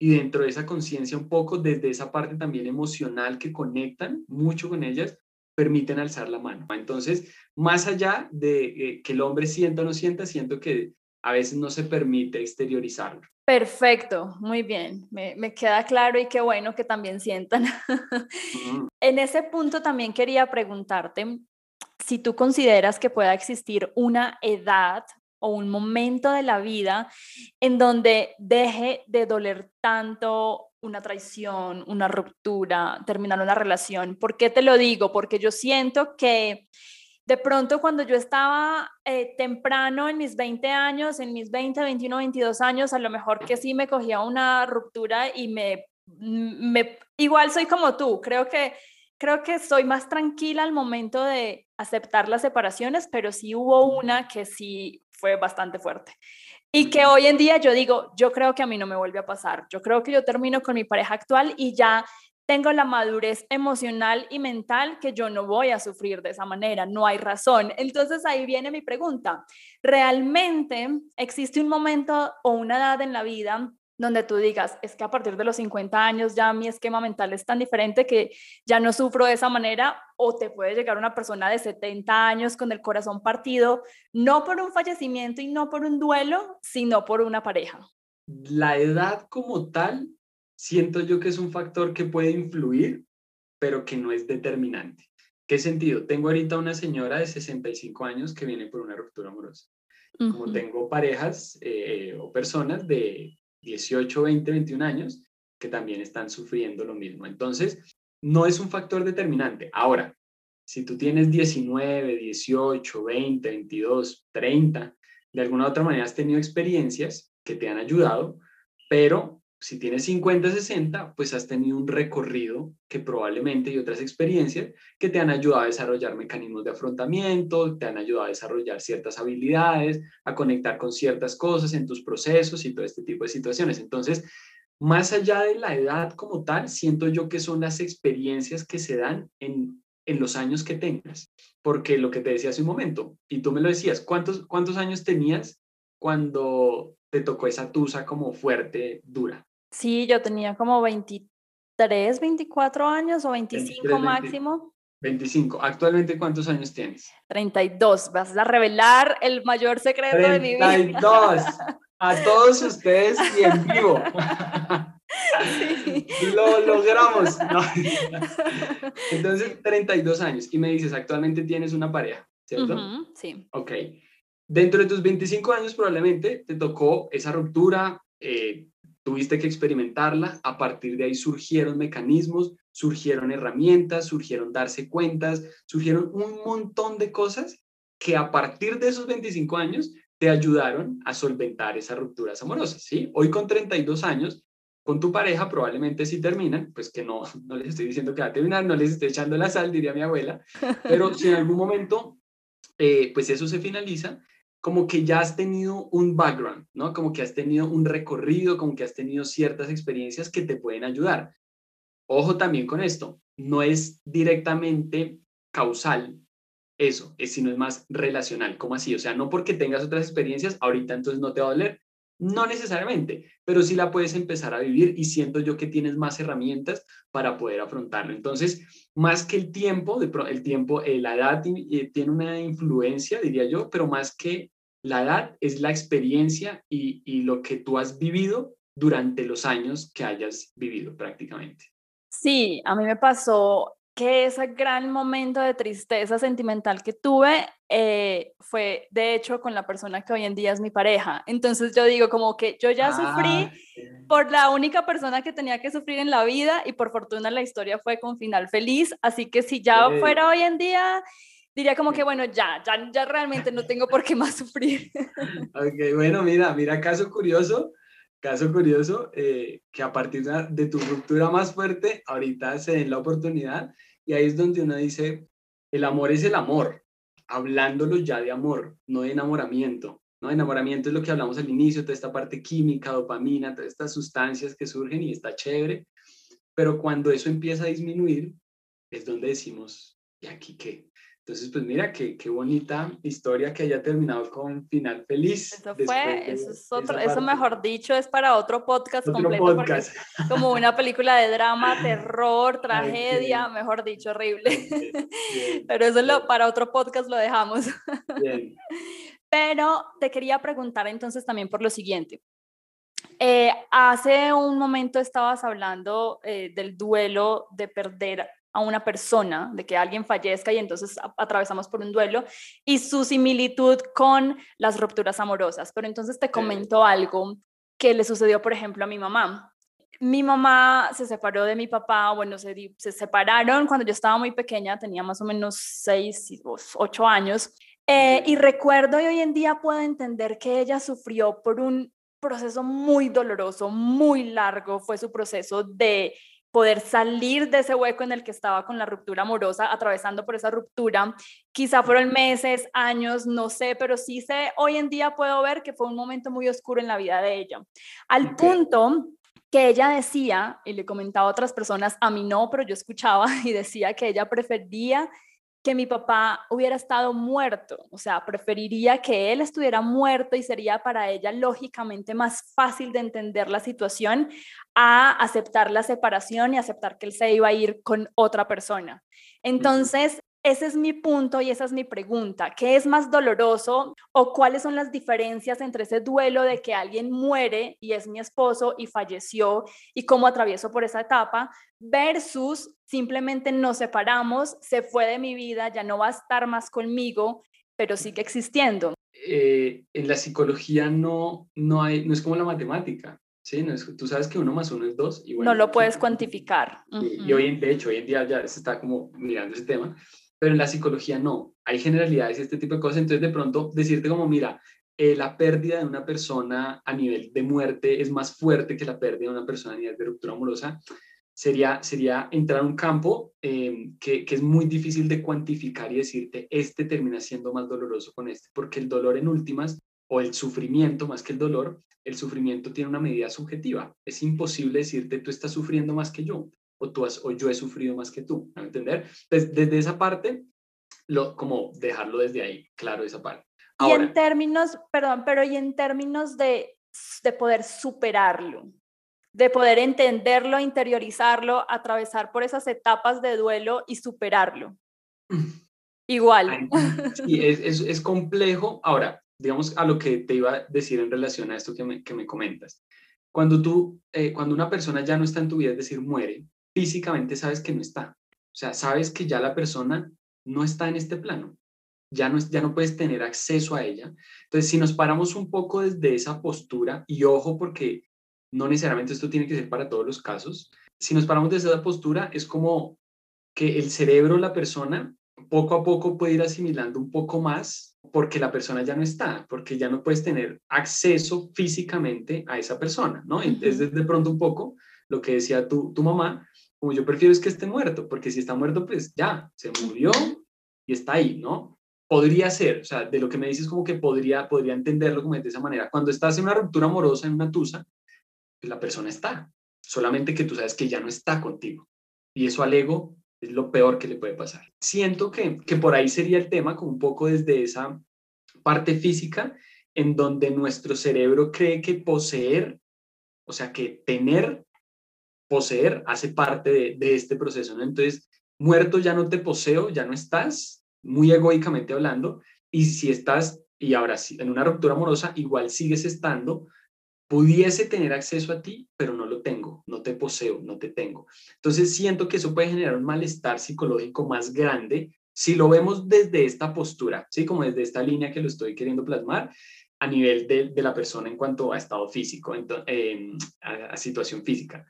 y dentro de esa conciencia un poco, desde esa parte también emocional que conectan mucho con ellas, permiten alzar la mano. Entonces, más allá de eh, que el hombre sienta o no sienta, siento que a veces no se permite exteriorizarlo. Perfecto, muy bien, me, queda claro y qué bueno que también sientan. <laughs> En ese punto también quería preguntarte si tú consideras que pueda existir una edad o un momento de la vida en donde deje de doler tanto una traición, una ruptura, terminar una relación. ¿Por qué te lo digo? Porque yo siento que de pronto cuando yo estaba eh, temprano en mis 20 años, en mis 20, 21, 22 años, a lo mejor que sí me cogía una ruptura y me, me igual soy como tú, creo que creo que soy más tranquila al momento de aceptar las separaciones, pero sí hubo una que sí fue bastante fuerte. Y que hoy en día yo digo, yo creo que a mí no me vuelve a pasar. Yo creo que yo termino con mi pareja actual y ya tengo la madurez emocional y mental que yo no voy a sufrir de esa manera, no hay razón. Entonces ahí viene mi pregunta, ¿realmente existe un momento o una edad en la vida donde tú digas, es que a partir de los 50 años ya mi esquema mental es tan diferente que ya no sufro de esa manera, o te puede llegar una persona de 70 años con el corazón partido, no por un fallecimiento y no por un duelo, sino por una pareja? La edad como tal siento yo que es un factor que puede influir, pero que no es determinante. ¿Qué sentido? Tengo ahorita una señora de 65 años que viene por una ruptura amorosa. Como tengo parejas eh, o personas de 18, 20, 21 años que también están sufriendo lo mismo. Entonces, no es un factor determinante. Ahora, si tú tienes 19, 18, 20, 22, 30, de alguna u otra manera has tenido experiencias que te han ayudado, pero si tienes 50, 60, pues has tenido un recorrido que probablemente y otras experiencias que te han ayudado a desarrollar mecanismos de afrontamiento, te han ayudado a desarrollar ciertas habilidades, a conectar con ciertas cosas en tus procesos y todo este tipo de situaciones. Entonces, más allá de la edad como tal, siento yo que son las experiencias que se dan en, en los años que tengas. Porque lo que te decía hace un momento, y tú me lo decías, ¿cuántos, cuántos años tenías cuando te tocó esa tusa como fuerte, dura? Sí, yo tenía como 23, 24 años o 25 máximo. 25. ¿Actualmente cuántos años tienes? 32. Vas a revelar el mayor secreto de mi vida. 32. <laughs> A todos ustedes y en vivo. <laughs> Lo logramos. <laughs> Entonces, 32 años. Y me dices, actualmente tienes una pareja, ¿cierto? sí. Ok. Dentro de tus 25 años probablemente te tocó esa ruptura, eh, tuviste que experimentarla, a partir de ahí surgieron mecanismos, surgieron herramientas, surgieron darse cuentas, surgieron un montón de cosas que a partir de esos 25 años te ayudaron a solventar esas rupturas amorosas, ¿sí? Hoy con 32 años, con tu pareja probablemente si terminan, pues que no, <laughs> no les estoy diciendo que va a terminar, no les estoy echando la sal, diría mi abuela, pero si en algún momento, eh, pues eso se finaliza, como que ya has tenido un background, ¿no? Como que has tenido un recorrido, como que has tenido ciertas experiencias que te pueden ayudar. Ojo también con esto, no es directamente causal eso, es, sino es más relacional. ¿Cómo así? O sea, no porque tengas otras experiencias, ahorita entonces no te va a doler. No necesariamente, pero sí la puedes empezar a vivir y siento yo que tienes más herramientas para poder afrontarlo. Entonces, más que el tiempo, el tiempo, eh, la edad eh, tiene una influencia, diría yo, pero más que la edad es la experiencia y, y lo que tú has vivido durante los años que hayas vivido prácticamente. Sí, a mí me pasó que ese gran momento de tristeza sentimental que tuve eh, fue de hecho con la persona que hoy en día es mi pareja. Entonces yo digo como que yo ya sufrí ah, por la única persona que tenía que sufrir en la vida y por fortuna la historia fue con final feliz. Así que si ya fuera hoy en día, diría como que bueno, ya, ya, ya realmente no tengo por qué más sufrir. <laughs> Ok, bueno, mira, mira, caso curioso caso curioso, eh, que a partir de tu ruptura más fuerte, ahorita se den la oportunidad y ahí es donde uno dice, el amor es el amor, hablándolo ya de amor, no de enamoramiento. ¿no? Enamoramiento es lo que hablamos al inicio, toda esta parte química, dopamina, todas estas sustancias que surgen y está chévere, pero cuando eso empieza a disminuir, es donde decimos, ¿y aquí qué? Entonces, pues mira, qué, qué bonita historia que haya terminado con final feliz. Eso fue, eso es otro, eso mejor dicho es para otro podcast completo, como una película de drama, <laughs> terror, tragedia, mejor dicho, horrible. <laughs> Pero eso lo, para otro podcast lo dejamos. Bien. <laughs> Pero te quería preguntar entonces también por lo siguiente. Eh, hace un momento estabas hablando eh, del duelo de perder a una persona, de que alguien fallezca y entonces atravesamos por un duelo, y su similitud con las rupturas amorosas. Pero entonces te comento algo que le sucedió, por ejemplo, a mi mamá. Mi mamá se separó de mi papá, bueno, se, se separaron cuando yo estaba muy pequeña, tenía más o menos seis, ocho años, eh, y recuerdo y hoy en día puedo entender que ella sufrió por un proceso muy doloroso, muy largo, fue su proceso de poder salir de ese hueco en el que estaba con la ruptura amorosa, atravesando por esa ruptura. Quizá fueron meses, años, no sé, pero sí sé, hoy en día puedo ver que fue un momento muy oscuro en la vida de ella. Al punto que ella decía, y le comentaba a otras personas, a mí no, pero yo escuchaba <laughs> y decía que ella prefería que mi papá hubiera estado muerto, o sea, preferiría que él estuviera muerto y sería para ella lógicamente más fácil de entender la situación a aceptar la separación y aceptar que él se iba a ir con otra persona. Entonces, ese es mi punto y esa es mi pregunta. ¿Qué es más doloroso o cuáles son las diferencias entre ese duelo de que alguien muere y es mi esposo y falleció y cómo atravieso por esa etapa versus simplemente nos separamos, se fue de mi vida, ya no va a estar más conmigo, pero sigue existiendo? Eh, en la psicología no, no, hay, no es como la matemática. Sí, no es, tú sabes que uno más uno es dos. Y no lo puedes cuantificar. Y hoy, de hecho, hoy en día ya se está como mirando ese tema, pero en la psicología no. Hay generalidades y este tipo de cosas. Entonces, de pronto, decirte como, mira, eh, la pérdida de una persona a nivel de muerte es más fuerte que la pérdida de una persona a nivel de ruptura amorosa, sería, sería entrar a un campo em, que, que, es muy difícil de cuantificar y decirte, este termina siendo más doloroso con este, porque el dolor en últimas, o el sufrimiento más que el dolor, el sufrimiento tiene una medida subjetiva. Es imposible decirte, tú estás sufriendo más que yo o, tú has, o yo he sufrido más que tú, ¿me entender? Desde, desde esa parte, lo, como dejarlo desde ahí, claro, esa parte. y en términos, perdón, pero y en términos de, de poder superarlo, de poder entenderlo, interiorizarlo, atravesar por esas etapas de duelo y superarlo. Igual. Sí, es, es, es, complejo. Ahora, digamos a lo que te iba a decir en relación a esto que me, que me comentas. Cuando tú, eh, cuando una persona ya no está en tu vida, es decir, muere, físicamente sabes que no está. O sea, sabes que ya la persona no está en este plano. Ya no, ya no puedes tener acceso a ella. Entonces, si nos paramos un poco desde esa postura, y ojo porque no necesariamente esto tiene que ser para todos los casos, si nos paramos desde esa postura, es como que el cerebro, la persona, poco a poco puede ir asimilando un poco más porque la persona ya no está, porque ya no puedes tener acceso físicamente a esa persona, ¿no? Es de pronto un poco lo que decía tu, tu mamá, como yo prefiero es que esté muerto, porque si está muerto, pues ya, se murió y está ahí, ¿no? podría ser, o sea, de lo que me dices como que podría, podría entenderlo como de esa manera. Cuando estás en una ruptura amorosa, en una tusa, pues la persona está, solamente que tú sabes que ya no está contigo. Y eso al ego es lo peor que le puede pasar. Siento que, que por ahí sería el tema, como un poco desde esa parte física, en donde nuestro cerebro cree que poseer, o sea, que tener, poseer, hace parte de, de este proceso. ¿no? Entonces, muerto ya no te poseo, ya no estás, muy egoicamente hablando, y si estás, y ahora sí, en una ruptura amorosa, igual sigues estando, pudiese tener acceso a ti, pero no lo tengo, no te poseo, no te tengo. Entonces siento que eso puede generar un malestar psicológico más grande si lo vemos desde esta postura, ¿sí? Como desde esta línea que lo estoy queriendo plasmar a nivel de, de la persona en cuanto a estado físico, eh, a, a situación física,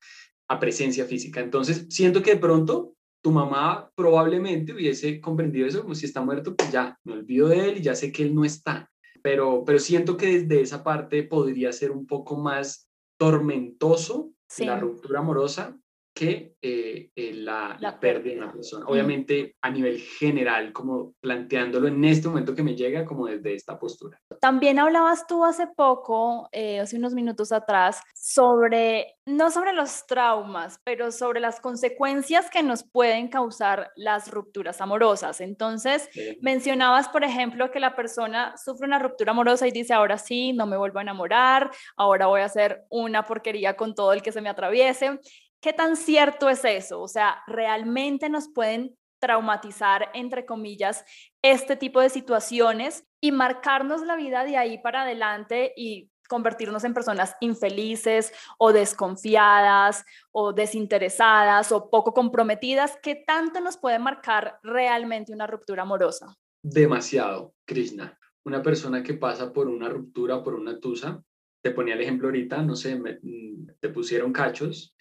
a presencia física. Entonces siento que de pronto tu mamá probablemente hubiese comprendido eso, como si está muerto, pues ya me olvido de él y ya sé que él no está. Pero, pero siento que desde esa parte podría ser un poco más tormentoso la ruptura amorosa que eh, eh, la, pérdida de una persona. Obviamente a nivel general, como planteándolo en este momento que me llega, como desde esta postura. También hablabas tú hace poco, eh, hace unos minutos atrás, sobre, no sobre los traumas, pero sobre las consecuencias que nos pueden causar las rupturas amorosas. Entonces, mencionabas, por ejemplo, que la persona sufre una ruptura amorosa y dice, ahora sí, no me vuelvo a enamorar, ahora voy a hacer una porquería con todo el que se me atraviese. ¿Qué tan cierto es eso? O sea, ¿realmente nos pueden traumatizar, entre comillas, este tipo de situaciones y marcarnos la vida de ahí para adelante y convertirnos en personas infelices o desconfiadas o desinteresadas o poco comprometidas? ¿Qué tanto nos puede marcar realmente una ruptura amorosa? Demasiado, Krishna. Una persona que pasa por una ruptura, por una tusa, te ponía el ejemplo ahorita, no sé, mm, te pusieron cachos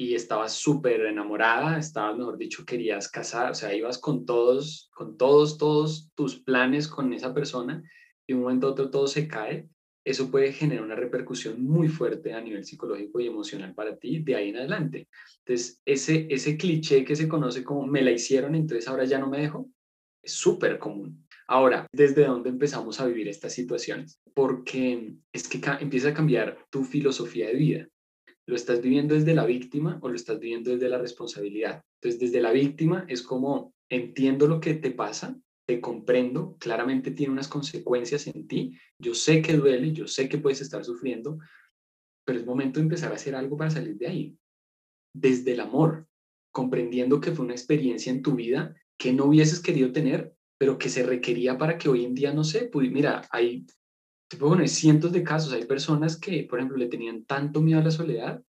y estabas súper enamorada, estabas, mejor dicho, querías casar, o sea, ibas con todos, con todos, todos tus planes con esa persona y de un momento a otro todo se cae, eso puede generar una repercusión muy fuerte a nivel psicológico y emocional para ti de ahí en adelante. Entonces, ese, ese cliché que se conoce como me la hicieron, entonces ahora ya no me dejo, es súper común. Ahora, ¿desde dónde empezamos a vivir estas situaciones? Porque es que empieza a cambiar tu filosofía de vida. ¿Lo estás viviendo desde la víctima o lo estás viviendo desde la responsabilidad? Entonces, desde la víctima es como entiendo lo que te pasa, te comprendo, claramente tiene unas consecuencias en ti, yo sé que duele, yo sé que puedes estar sufriendo, pero es momento de empezar a hacer algo para salir de ahí. Desde el amor, comprendiendo que fue una experiencia en tu vida que no hubieses querido tener, pero que se requería para que hoy en día, no sé, pues mira, hay te puedo poner cientos de casos. Hay personas que, por ejemplo, le tenían tanto miedo a la soledad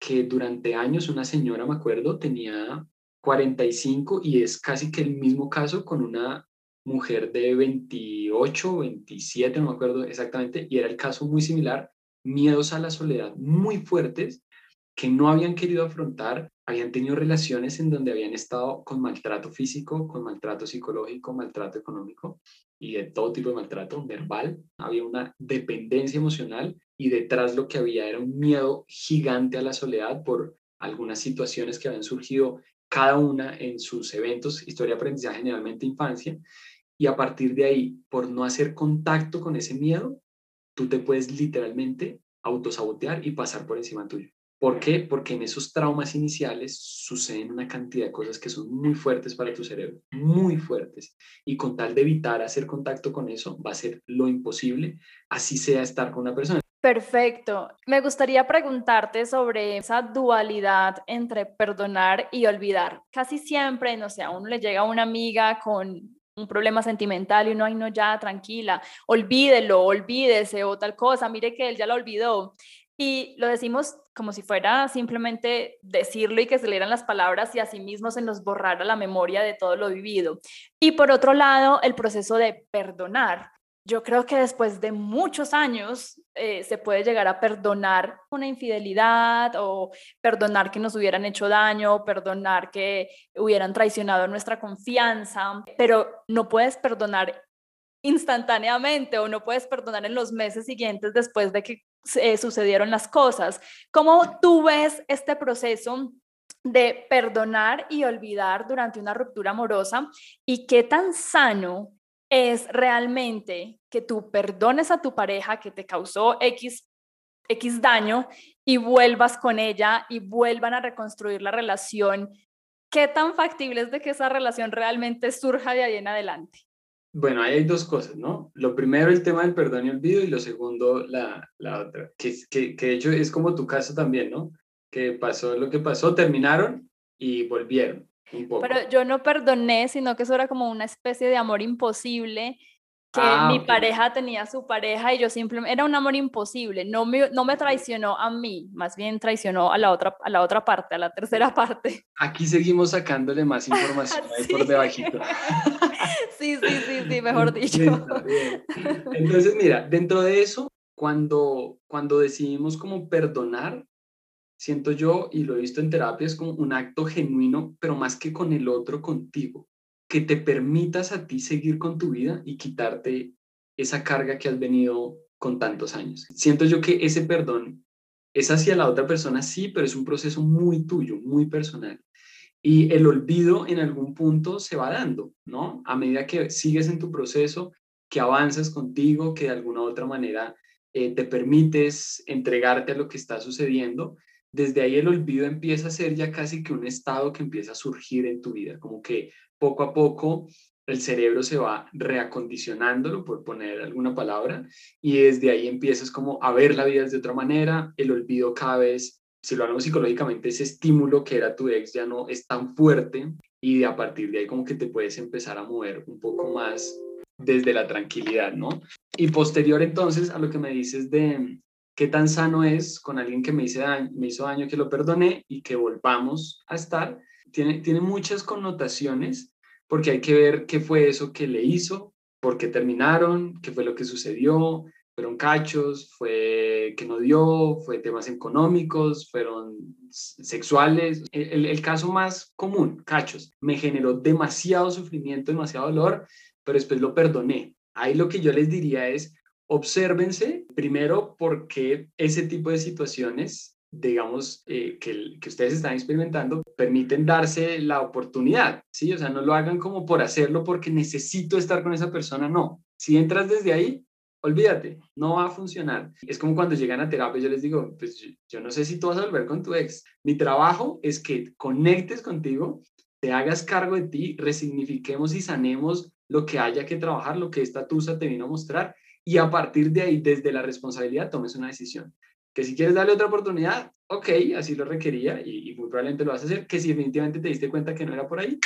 que durante años una señora, me acuerdo, tenía 45 y es casi que el mismo caso con una mujer de 28, 27, no me acuerdo exactamente, y era el caso muy similar, miedos a la soledad muy fuertes que no habían querido afrontar, habían tenido relaciones en donde habían estado con maltrato físico, con maltrato psicológico, maltrato económico, y de todo tipo de maltrato verbal, había una dependencia emocional y detrás lo que había era un miedo gigante a la soledad por algunas situaciones que habían surgido cada una en sus eventos, historia aprendizaje, generalmente infancia, y a partir de ahí, por no hacer contacto con ese miedo, tú te puedes literalmente autosabotear y pasar por encima tuyo. ¿Por qué? Porque en esos traumas iniciales suceden una cantidad de cosas que son muy fuertes para tu cerebro, muy fuertes. Y con tal de evitar hacer contacto con eso, va a ser lo imposible, así sea estar con una persona. Perfecto. Me gustaría preguntarte sobre esa dualidad entre perdonar y olvidar. Casi siempre, no sé, a uno le llega una amiga con un problema sentimental y uno, ay, no, ya, tranquila, olvídelo, olvídese o tal cosa, mire que él ya lo olvidó. Y lo decimos como si fuera simplemente decirlo y que se leeran las palabras y así mismo se nos borrara la memoria de todo lo vivido. Y por otro lado, el proceso de perdonar. Yo creo que después de muchos años eh, se puede llegar a perdonar una infidelidad o perdonar que nos hubieran hecho daño, perdonar que hubieran traicionado nuestra confianza, pero no puedes perdonar instantáneamente o no puedes perdonar en los meses siguientes después de que eh, sucedieron las cosas. ¿Cómo tú ves este proceso de perdonar y olvidar durante una ruptura amorosa y qué tan sano es realmente que tú perdones a tu pareja que te causó X, X daño y vuelvas con ella y vuelvan a reconstruir la relación. ¿Qué tan factible es de que esa relación realmente surja de ahí en adelante? Bueno, ahí hay dos cosas, ¿no? Lo primero, el tema del perdón y olvido, y lo segundo, la, la otra, que, que, que de hecho es como tu caso también, ¿no? Que pasó lo que pasó, terminaron y volvieron. Pero yo no perdoné, sino que eso era como una especie de amor imposible, que ah, mi pareja tenía su pareja y yo simplemente, era un amor imposible, no me, no me traicionó a mí, más bien traicionó a la, otra, a la otra parte, a la tercera <laughs> parte. Aquí seguimos sacándole más <laughs> información ahí por debajito. <laughs> <laughs> sí, sí, sí, sí, mejor dicho. Entonces, mira, dentro de eso, cuando, cuando decidimos como perdonar, siento yo, y lo he visto en terapia, es como un acto genuino, pero más que con el otro, contigo, que te permitas a ti seguir con tu vida y quitarte esa carga que has venido con tantos años. Siento yo que ese perdón es hacia la otra persona, sí, pero es un proceso muy tuyo, muy personal. Y el olvido en algún punto se va dando, ¿no? A medida que sigues en tu proceso, que avanzas contigo, que de alguna u otra manera eh, te permites entregarte a lo que está sucediendo, desde ahí el olvido empieza a ser ya casi que un estado que empieza a surgir en tu vida, como que poco a poco el cerebro se va reacondicionándolo, por poner alguna palabra, y desde ahí empiezas como a ver la vida de otra manera, el olvido cada vez, si lo hablamos psicológicamente, ese estímulo que era tu ex ya no es tan fuerte y a partir de ahí como que te puedes empezar a mover un poco más desde la tranquilidad, ¿no? Y posterior entonces a lo que me dices de, qué tan sano es con alguien que me, daño, me hizo daño que lo perdoné y que volvamos a estar. Tiene, tiene muchas connotaciones porque hay que ver qué fue eso que le hizo, por qué terminaron, qué fue lo que sucedió, fueron cachos, fue que no dio, fue temas económicos, fueron sexuales. El, el, caso más común, cachos, me generó demasiado sufrimiento, demasiado dolor, pero después lo perdoné. Ahí lo que yo les diría es, obsérvense primero porque ese tipo de situaciones, digamos, eh, que, que, ustedes están experimentando, permiten darse la oportunidad, ¿sí? O sea, no lo hagan como por hacerlo porque necesito estar con esa persona, no. Si entras desde ahí, olvídate, no va a funcionar. Es como cuando llegan a terapia, yo les digo, pues yo no sé si tú vas a volver con tu ex. Mi trabajo es que conectes contigo, te hagas cargo de ti, resignifiquemos y sanemos lo que haya que trabajar, lo que esta tusa te vino a mostrar y a partir de ahí, desde la responsabilidad, tomes una decisión. Que si quieres darle otra oportunidad, ok, así lo requería y, muy probablemente lo vas a hacer. Que si definitivamente te diste cuenta que no era por ahí,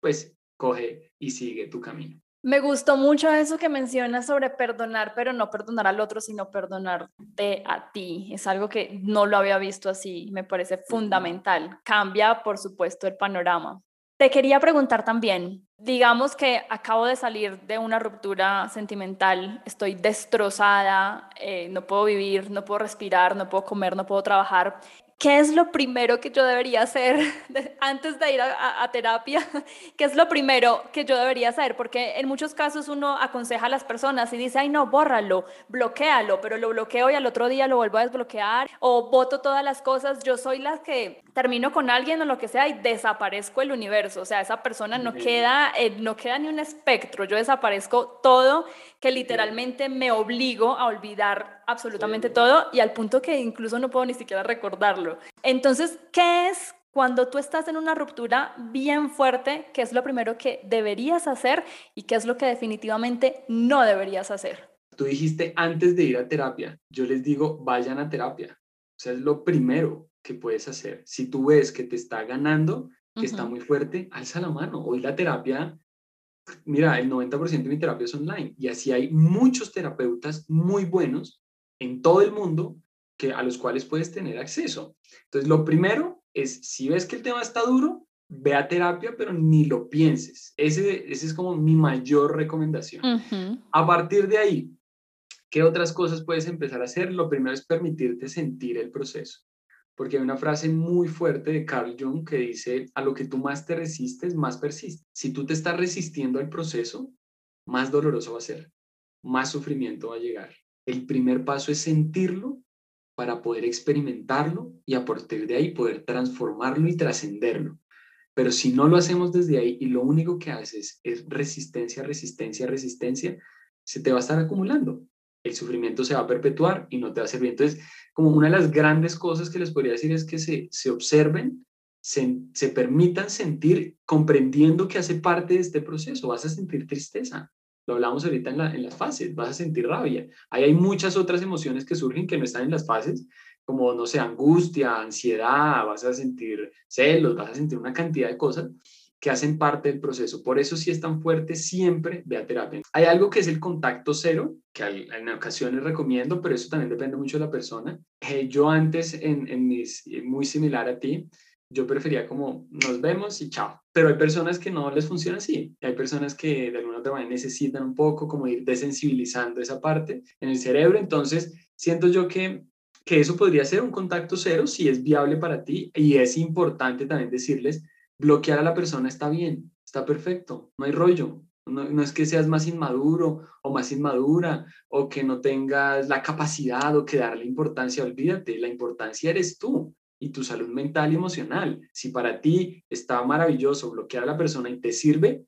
pues coge y sigue tu camino. Me gustó mucho eso que mencionas sobre perdonar, pero no perdonar al otro, sino perdonarte a ti. Es algo que no lo había visto así, me parece fundamental. Cambia, por supuesto, el panorama. Te quería preguntar también, digamos que acabo de salir de una ruptura sentimental, estoy destrozada, eh, no puedo vivir, no puedo respirar, no puedo comer, no puedo trabajar ¿qué es lo primero que yo debería hacer <laughs> antes de ir a, terapia? <laughs> ¿Qué es lo primero que yo debería hacer? Porque en muchos casos uno aconseja a las personas y dice, ay no, bórralo, bloquealo, pero lo bloqueo y al otro día lo vuelvo a desbloquear o voto todas las cosas. Yo soy la que termino con alguien o lo que sea y desaparezco el universo. O sea, esa persona no queda, eh, no queda ni un espectro. Yo desaparezco todo que literalmente me obligo a olvidar absolutamente todo y al punto que incluso no puedo ni siquiera recordarlo. Entonces, ¿qué es cuando tú estás en una ruptura bien fuerte? ¿Qué es lo primero que deberías hacer y qué es lo que definitivamente no deberías hacer? Tú dijiste antes de ir a terapia, yo les digo, vayan a terapia. O sea, es lo primero que puedes hacer. Si tú ves que te está ganando, que está muy fuerte, alza la mano. Hoy la terapia mira, el 90% de mi terapia es online y así hay muchos terapeutas muy buenos en todo el mundo que, a los cuales puedes tener acceso. Entonces, lo primero es, si ves que el tema está duro, ve a terapia, pero ni lo pienses. Ese, ese es como mi mayor recomendación. A partir de ahí, ¿qué otras cosas puedes empezar a hacer? Lo primero es permitirte sentir el proceso porque hay una frase muy fuerte de Carl Jung que dice, a lo que tú más te resistes, más persiste. Si tú te estás resistiendo al proceso, más doloroso va a ser, más sufrimiento va a llegar. El primer paso es sentirlo para poder experimentarlo y a partir de ahí poder transformarlo y trascenderlo. Pero si no lo hacemos desde ahí y lo único que haces es resistencia, resistencia, resistencia, se te va a estar acumulando. El sufrimiento se va a perpetuar y no te va a servir. Entonces, como una de las grandes cosas que les podría decir es que se, se observen, se, se permitan sentir comprendiendo que hace parte de este proceso. Vas a sentir tristeza, lo hablamos ahorita en, en, las fases, vas a sentir rabia. Ahí hay muchas otras emociones que surgen que no están en las fases, como, no sé, angustia, ansiedad, vas a sentir celos, vas a sentir una cantidad de cosas que hacen parte del proceso. Por eso si es tan fuerte, siempre ve a terapia. Hay algo que es el contacto cero, que en ocasiones recomiendo, pero eso también depende mucho de la persona. Eh, yo antes, en, en mis, muy similar a ti, yo prefería como nos vemos y chao. Pero hay personas que no les funciona así. Hay personas que de alguna otra manera necesitan un poco como ir desensibilizando esa parte en el cerebro. Entonces, siento yo que, que eso podría ser un contacto cero si es viable para ti. Y es importante también decirles, bloquear a la persona está bien, está perfecto, no hay rollo. No, no, es que seas más inmaduro o más inmadura o que no tengas la capacidad o que darle importancia, olvídate, la importancia eres tú y tu salud mental y emocional. Si para ti está maravilloso bloquear a la persona y te sirve,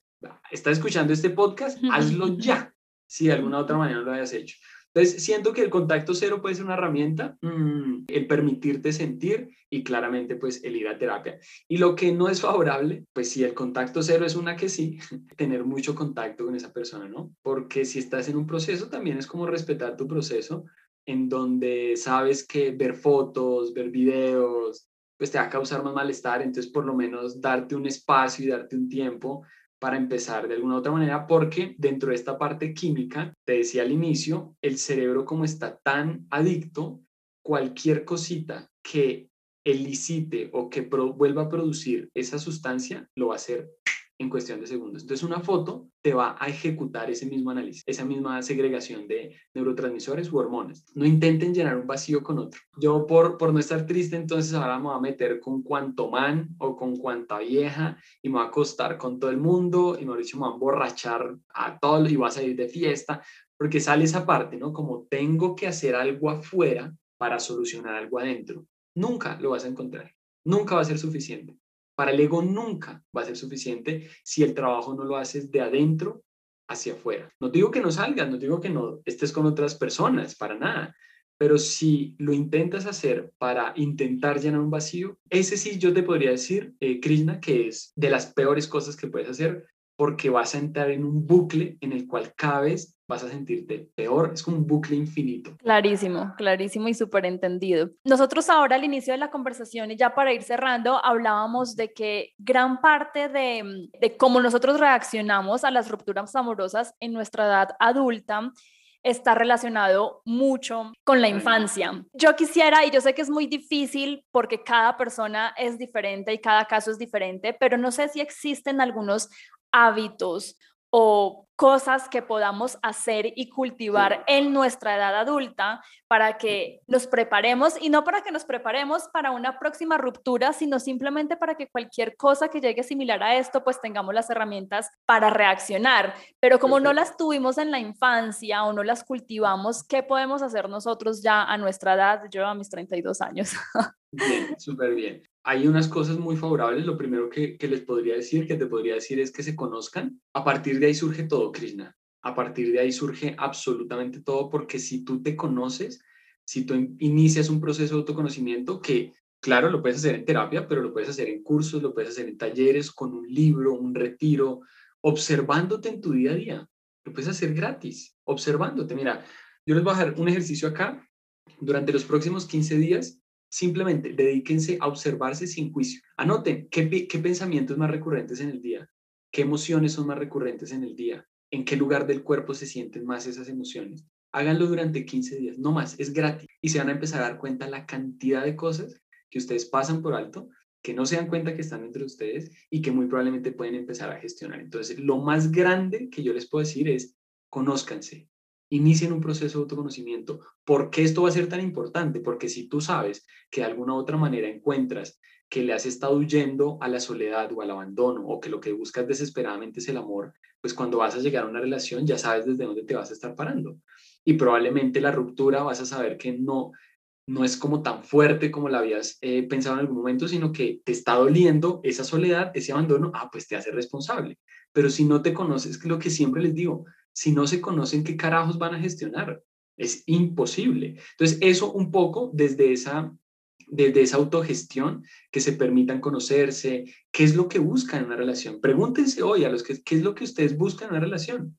estás escuchando este podcast, <laughs> hazlo ya, si de alguna otra manera lo hayas hecho. Entonces, siento que el contacto cero puede ser una herramienta, mm, el permitirte sentir y claramente pues el ir a terapia. Y lo que no es favorable, pues si el contacto cero es una que sí, <laughs> tener mucho contacto con esa persona, ¿no? Porque si estás en un proceso, también es como respetar tu proceso, en donde sabes que ver fotos, ver videos, pues te va a causar más malestar, entonces por lo menos darte un espacio y darte un tiempo para empezar de alguna otra manera, porque dentro de esta parte química, te decía al inicio, el cerebro como está tan adicto, cualquier cosita que elicite o que vuelva a producir esa sustancia, lo va a hacer en cuestión de segundos. Entonces, una foto te va a ejecutar ese mismo análisis, esa misma segregación de neurotransmisores u hormonas. No intenten llenar un vacío con otro. Yo, por, por no estar triste, entonces ahora me voy a meter con cuanto man o con cuanta vieja y me voy a acostar con todo el mundo y me voy a emborrachar a todo y voy a salir de fiesta, porque sale esa parte, ¿no? Como tengo que hacer algo afuera para solucionar algo adentro. Nunca lo vas a encontrar. Nunca va a ser suficiente. Para el ego nunca va a ser suficiente si el trabajo no lo haces de adentro hacia afuera. No digo que no salgas, no digo que no estés con otras personas, para nada. Pero si lo intentas hacer para intentar llenar un vacío, ese sí yo te podría decir, eh, Krishna, que es de las peores cosas que puedes hacer porque vas a entrar en un bucle en el cual cada vez vas a sentirte peor. Es como un bucle infinito. Clarísimo, clarísimo y súper entendido. Nosotros ahora al inicio de la conversación y ya para ir cerrando, hablábamos de que gran parte de, de cómo nosotros reaccionamos a las rupturas amorosas en nuestra edad adulta está relacionado mucho con la infancia. Yo quisiera, y yo sé que es muy difícil porque cada persona es diferente y cada caso es diferente, pero no sé si existen algunos hábitos o cosas que podamos hacer y cultivar en nuestra edad adulta para que nos preparemos y no para que nos preparemos para una próxima ruptura, sino simplemente para que cualquier cosa que llegue similar a esto, pues tengamos las herramientas para reaccionar. Pero como no las tuvimos en la infancia o no las cultivamos, ¿qué podemos hacer nosotros ya a nuestra edad? Yo a mis 32 años. Bien, súper bien hay unas cosas muy favorables. Lo primero que, les podría decir, que te podría decir es que se conozcan. A partir de ahí surge todo, Krishna. A partir de ahí surge absolutamente todo, porque si tú te conoces, si tú inicias un proceso de autoconocimiento que, claro, lo puedes hacer en terapia, pero lo puedes hacer en cursos, lo puedes hacer en talleres, con un libro, un retiro, observándote en tu día a día. Lo puedes hacer gratis, observándote. Mira, yo les voy a dejar un ejercicio acá. Durante los próximos 15 días, Simplemente dedíquense a observarse sin juicio. Anoten qué, pensamientos más recurrentes en el día, qué emociones son más recurrentes en el día, en qué lugar del cuerpo se sienten más esas emociones. Háganlo durante 15 días, no más, es gratis. Y se van a empezar a dar cuenta la cantidad de cosas que ustedes pasan por alto, que no se dan cuenta que están entre ustedes y que muy probablemente pueden empezar a gestionar. Entonces, lo más grande que yo les puedo decir es, conózcanse, inicien un proceso de autoconocimiento. ¿Por qué esto va a ser tan importante? Porque si tú sabes que de alguna otra manera encuentras que le has estado huyendo a la soledad o al abandono o que lo que buscas desesperadamente es el amor, pues cuando vas a llegar a una relación ya sabes desde dónde te vas a estar parando. Y probablemente la ruptura vas a saber que no, no es como tan fuerte como la habías eh, pensado en algún momento, sino que te está doliendo esa soledad, ese abandono, ah, pues te hace responsable. Pero si no te conoces, lo que siempre les digo, si no se conocen, ¿qué carajos van a gestionar? Es imposible. Entonces, eso un poco desde esa, desde esa autogestión, que se permitan conocerse, qué es lo que buscan en una relación. Pregúntense hoy a los que, qué es lo que ustedes buscan en una relación.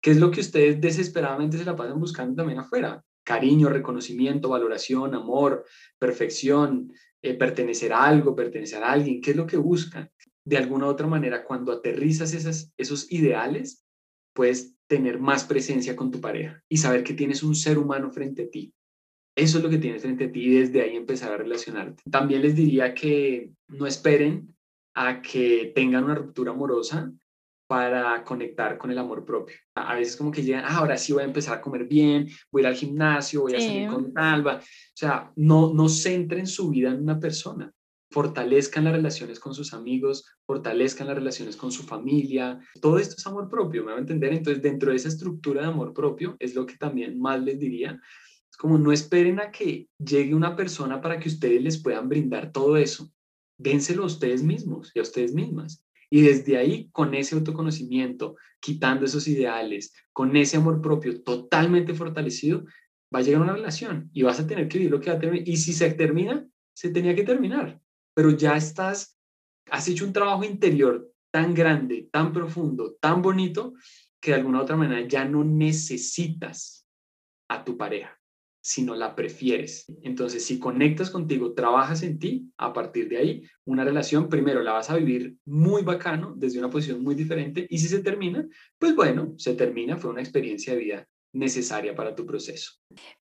¿Qué es lo que ustedes desesperadamente se la pasan buscando también afuera? cariño, reconocimiento, valoración, amor, perfección, eh, pertenecer a algo, pertenecer a alguien, ¿qué es lo que buscan? De alguna u otra manera, cuando aterrizas esas, esos ideales, puedes tener más presencia con tu pareja y saber que tienes un ser humano frente a ti. Eso es lo que tienes frente a ti y desde ahí empezar a relacionarte. También les diría que no esperen a que tengan una ruptura amorosa para conectar con el amor propio. A veces como que llegan, ah, ahora sí voy a empezar a comer bien, voy a ir al gimnasio, voy a salir con Alba. O sea, no, no centren su vida en una persona. Fortalezcan las relaciones con sus amigos, fortalezcan las relaciones con su familia. Todo esto es amor propio, me va a entender. Entonces, dentro de esa estructura de amor propio, es lo que también más les diría. Es como no esperen a que llegue una persona para que ustedes les puedan brindar todo eso. Dénselo a ustedes mismos y a ustedes mismas. Y desde ahí, con ese autoconocimiento, quitando esos ideales, con ese amor propio totalmente fortalecido, va a llegar una relación y vas a tener que vivir lo que va a terminar. Y si se termina, se tenía que terminar. Pero ya estás, has hecho un trabajo interior tan grande, tan profundo, tan bonito, que de alguna otra manera ya no necesitas a tu pareja sino la prefieres. Entonces, si conectas contigo, trabajas en ti, a partir de ahí, una relación, primero la vas a vivir muy bacano, desde una posición muy diferente, y si se termina, pues bueno, se termina, fue una experiencia de vida necesaria para tu proceso.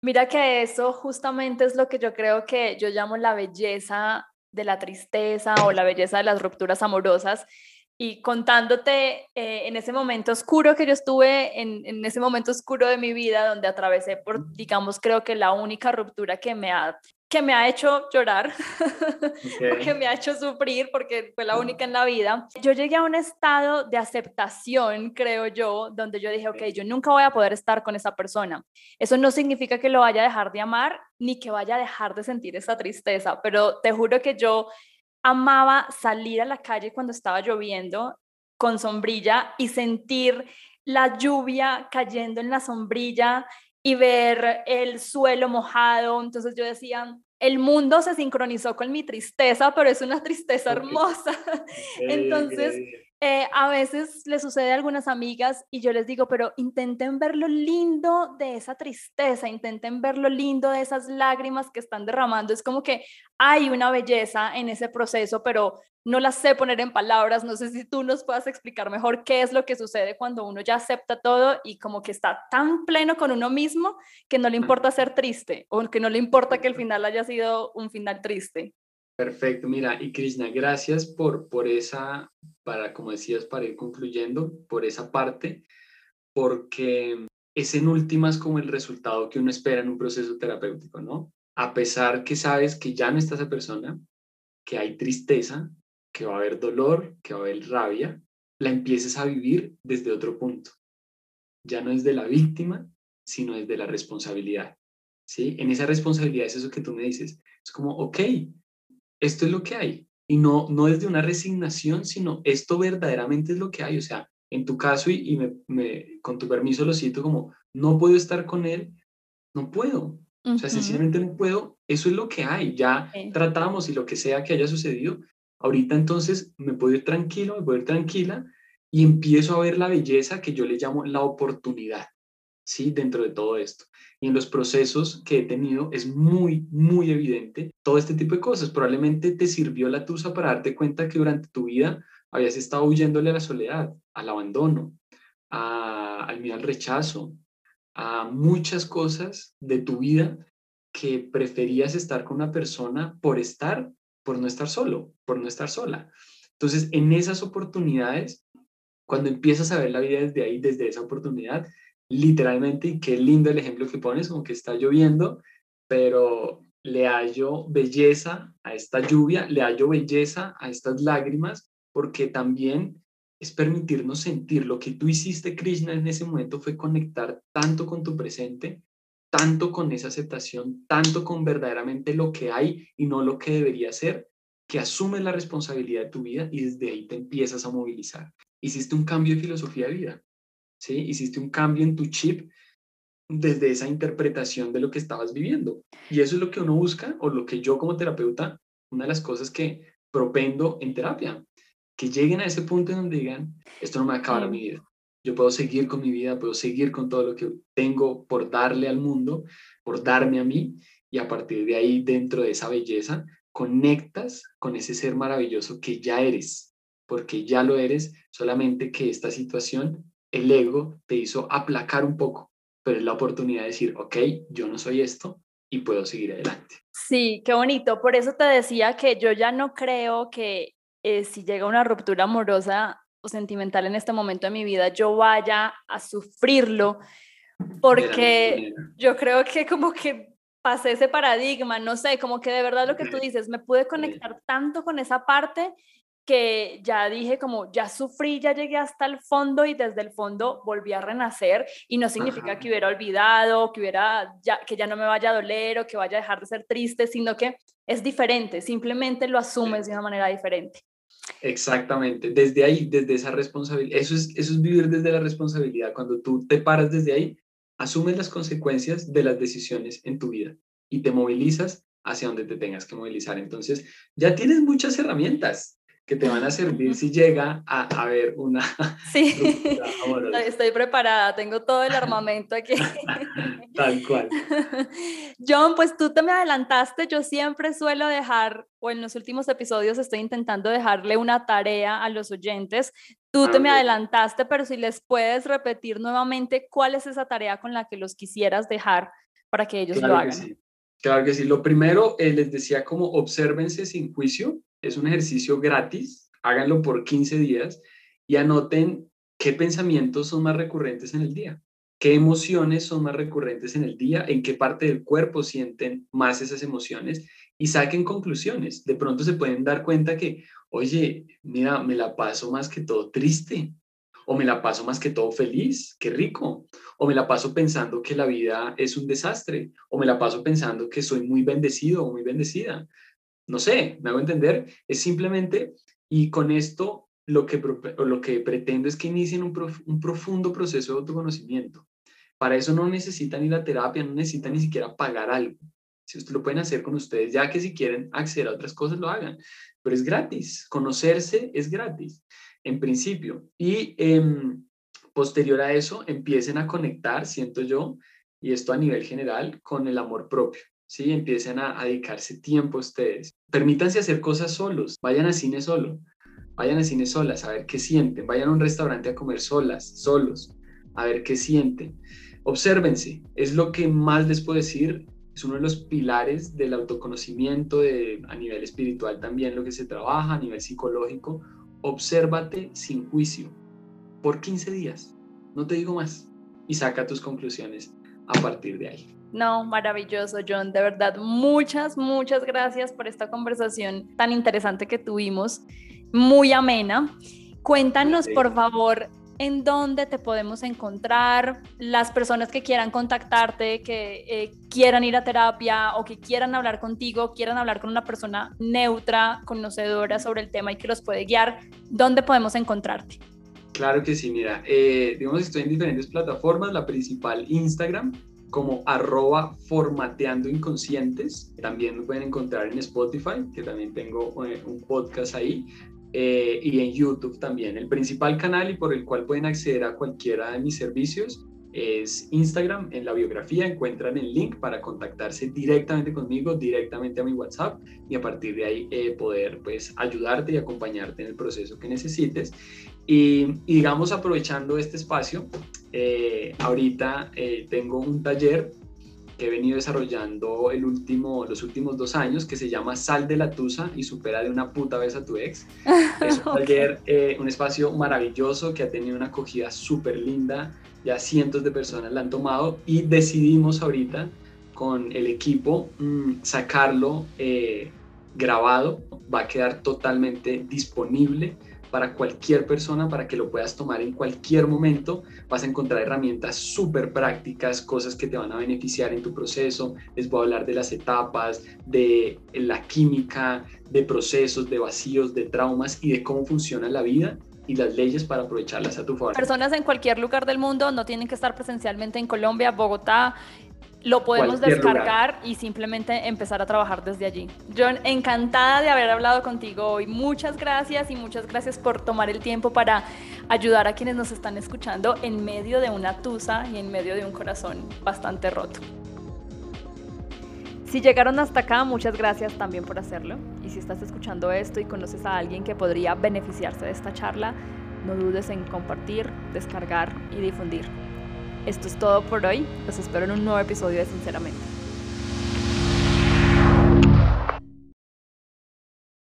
Mira que eso justamente es lo que yo creo que yo llamo la belleza de la tristeza o la belleza de las rupturas amorosas, y contándote eh, en ese momento oscuro que yo estuve, en, en, ese momento oscuro de mi vida, donde atravesé por, digamos, creo que la única ruptura que me ha, que me ha hecho llorar, <laughs> que me ha hecho sufrir, porque fue la única en la vida. Yo llegué a un estado de aceptación, creo yo, donde yo dije, ok, yo nunca voy a poder estar con esa persona. Eso no significa que lo vaya a dejar de amar, ni que vaya a dejar de sentir esa tristeza, pero te juro que yo amaba salir a la calle cuando estaba lloviendo con sombrilla y sentir la lluvia cayendo en la sombrilla y ver el suelo mojado. Entonces yo decía, el mundo se sincronizó con mi tristeza, pero es una tristeza hermosa. <laughs> Entonces, eh, a veces le sucede a algunas amigas y yo les digo, pero intenten ver lo lindo de esa tristeza, intenten ver lo lindo de esas lágrimas que están derramando. Es como que hay una belleza en ese proceso, pero no la sé poner en palabras. No sé si tú nos puedas explicar mejor qué es lo que sucede cuando uno ya acepta todo y como que está tan pleno con uno mismo que no le importa ser triste o que no le importa que el final haya sido un final triste. Perfecto, mira, y Krishna, gracias por, por esa, para, como decías, para ir concluyendo, por esa parte, porque es en últimas como el resultado que uno espera en un proceso terapéutico, ¿no? A pesar que sabes que ya no está esa persona, que hay tristeza, que va a haber dolor, que va a haber rabia, la empieces a vivir desde otro punto. Ya no es de la víctima, sino desde la responsabilidad. ¿Sí? En esa responsabilidad es eso que tú me dices. Es como, ok, esto es lo que hay. Y no, no es de una resignación, sino esto verdaderamente es lo que hay. O sea, en tu caso, y, me, con tu permiso lo cito como, no puedo estar con él, no puedo. O sea, sencillamente no puedo. Eso es lo que hay. Ya tratamos y lo que sea que haya sucedido. Ahorita entonces me puedo ir tranquilo, me puedo ir tranquila y empiezo a ver la belleza que yo le llamo la oportunidad. ¿Sí? Dentro de todo esto. Y en los procesos que he tenido es muy, muy evidente todo este tipo de cosas. Probablemente te sirvió la tusa para darte cuenta que durante tu vida habías estado huyéndole a la soledad, al abandono, al miedo al rechazo, a muchas cosas de tu vida que preferías estar con una persona por estar, por no estar solo, por no estar sola. Entonces, en esas oportunidades, cuando empiezas a ver la vida desde ahí, desde esa oportunidad, literalmente, y qué lindo el ejemplo que pones, como que está lloviendo, pero le hallo belleza a esta lluvia, le hallo belleza a estas lágrimas, porque también es permitirnos sentir lo que tú hiciste, Krishna, en ese momento fue conectar tanto con tu presente tanto con esa aceptación, tanto con verdaderamente lo que hay y no lo que debería ser, que asumes la responsabilidad de tu vida y desde ahí te empiezas a movilizar. Hiciste un cambio de filosofía de vida, ¿sí? Hiciste un cambio en tu chip desde esa interpretación de lo que estabas viviendo. Y eso es lo que uno busca o lo que yo como terapeuta, una de las cosas que propendo en terapia, que lleguen a ese punto en donde digan, esto no me acaba mi vida. Yo puedo seguir con mi vida, puedo seguir con todo lo que tengo por darle al mundo, por darme a mí, y a partir de ahí, dentro de esa belleza, conectas con ese ser maravilloso que ya eres, porque ya lo eres, solamente que esta situación, el ego, te hizo aplacar un poco, pero es la oportunidad de decir, ok, yo no soy esto y puedo seguir adelante. Sí, qué bonito. Por eso te decía que yo ya no creo que eh, si llega una ruptura amorosa o sentimental en este momento de mi vida, yo vaya a sufrirlo, porque yo creo que como que pasé ese paradigma, no sé, como que de verdad lo que tú dices, me pude conectar tanto con esa parte que ya dije como ya sufrí, ya llegué hasta el fondo y desde el fondo volví a renacer y no significa que hubiera olvidado, que hubiera ya que ya no me vaya a doler o que vaya a dejar de ser triste, sino que es diferente, simplemente lo asumes de una manera diferente. Exactamente, desde ahí, desde esa responsabilidad, eso es, eso es vivir desde la responsabilidad, cuando tú te paras desde ahí, asumes las consecuencias de las decisiones en tu vida y te movilizas hacia donde te tengas que movilizar. Entonces, ya tienes muchas herramientas, que te van a servir si llega a haber una... <laughs> Sí, estoy preparada, tengo todo el armamento aquí. <laughs> Tal cual. <laughs> John, pues tú te me adelantaste, yo siempre suelo dejar, o en los últimos episodios estoy intentando dejarle una tarea a los oyentes. Tú te me adelantaste, pero si les puedes repetir nuevamente cuál es esa tarea con la que los quisieras dejar para que ellos lo hagan. Claro que sí. Lo primero, eh, les decía como obsérvense sin juicio es un ejercicio gratis, háganlo por 15 días y anoten qué pensamientos son más recurrentes en el día, qué emociones son más recurrentes en el día, en qué parte del cuerpo sienten más esas emociones y saquen conclusiones. De pronto se pueden dar cuenta que, oye, mira, me la paso más que todo triste, o me la paso más que todo feliz, qué rico, o me la paso pensando que la vida es un desastre, o me la paso pensando que soy muy bendecido o muy bendecida no sé, me hago entender, es simplemente, y con esto lo que, lo que pretendo es que inicien un, un profundo proceso de autoconocimiento. Para eso no necesitan ir a terapia, no necesitan ni siquiera pagar algo. Si ustedes lo pueden hacer con ustedes, ya que si quieren acceder a otras cosas, lo hagan. Pero es gratis. Conocerse es gratis, en principio. Y em, posterior a eso, empiecen a conectar, siento yo, y esto a nivel general, con el amor propio. ¿Sí? Empiecen a, dedicarse tiempo a ustedes. Permítanse hacer cosas solos, vayan al cine solo, vayan al cine solas, a ver qué sienten, vayan a un restaurante a comer solas, solos, a ver qué sienten. Obsérvense, es lo que más les puedo decir, es uno de los pilares del autoconocimiento de, a nivel espiritual también lo que se trabaja, a nivel psicológico. Obsérvate sin juicio por 15 días, no te digo más, y saca tus conclusiones a partir de ahí. No, maravilloso, John. De verdad, muchas, muchas gracias por esta conversación tan interesante que tuvimos, muy amena. Cuéntanos, por favor, en dónde te podemos encontrar, las personas que quieran contactarte, que eh, quieran ir a terapia o que quieran hablar contigo, quieran hablar con una persona neutra, conocedora sobre el tema y que los puede guiar, ¿dónde podemos encontrarte? Claro que sí, mira, eh, digamos estoy en diferentes plataformas, la principal Instagram, como arroba formateando inconscientes. También me pueden encontrar en Spotify, que también tengo eh, un podcast ahí, eh, y en YouTube también. El principal canal y por el cual pueden acceder a cualquiera de mis servicios es Instagram. En la biografía encuentran el link para contactarse directamente conmigo, directamente a mi WhatsApp y a partir de ahí eh, poder pues ayudarte y acompañarte en el proceso que necesites. Y, digamos, aprovechando este espacio, eh, ahorita eh, tengo un taller que he venido desarrollando el último, los últimos dos años que se llama Sal de la Tusa y supera de una puta vez a tu ex. <laughs> Es un taller, eh, un espacio maravilloso que ha tenido una acogida súper linda, ya cientos de personas la han tomado y decidimos ahorita con el equipo mm, sacarlo grabado, va a quedar totalmente disponible para cualquier persona, para que lo puedas tomar en cualquier momento. Vas a encontrar herramientas súper prácticas, cosas que te van a beneficiar en tu proceso. Les voy a hablar de las etapas, de la química, de procesos, de vacíos, de traumas y de cómo funciona la vida y las leyes para aprovecharlas a tu favor. Personas en cualquier lugar del mundo no tienen que estar presencialmente en Colombia, Bogotá, lo podemos descargar y simplemente empezar a trabajar desde allí. John, encantada de haber hablado contigo hoy. Muchas gracias y muchas gracias por tomar el tiempo para ayudar a quienes nos están escuchando en medio de una tusa y en medio de un corazón bastante roto. Si llegaron hasta acá, muchas gracias también por hacerlo. Y si estás escuchando esto y conoces a alguien que podría beneficiarse de esta charla, no dudes en compartir, descargar y difundir. Esto es todo por hoy. Los espero en un nuevo episodio de Sinceramente.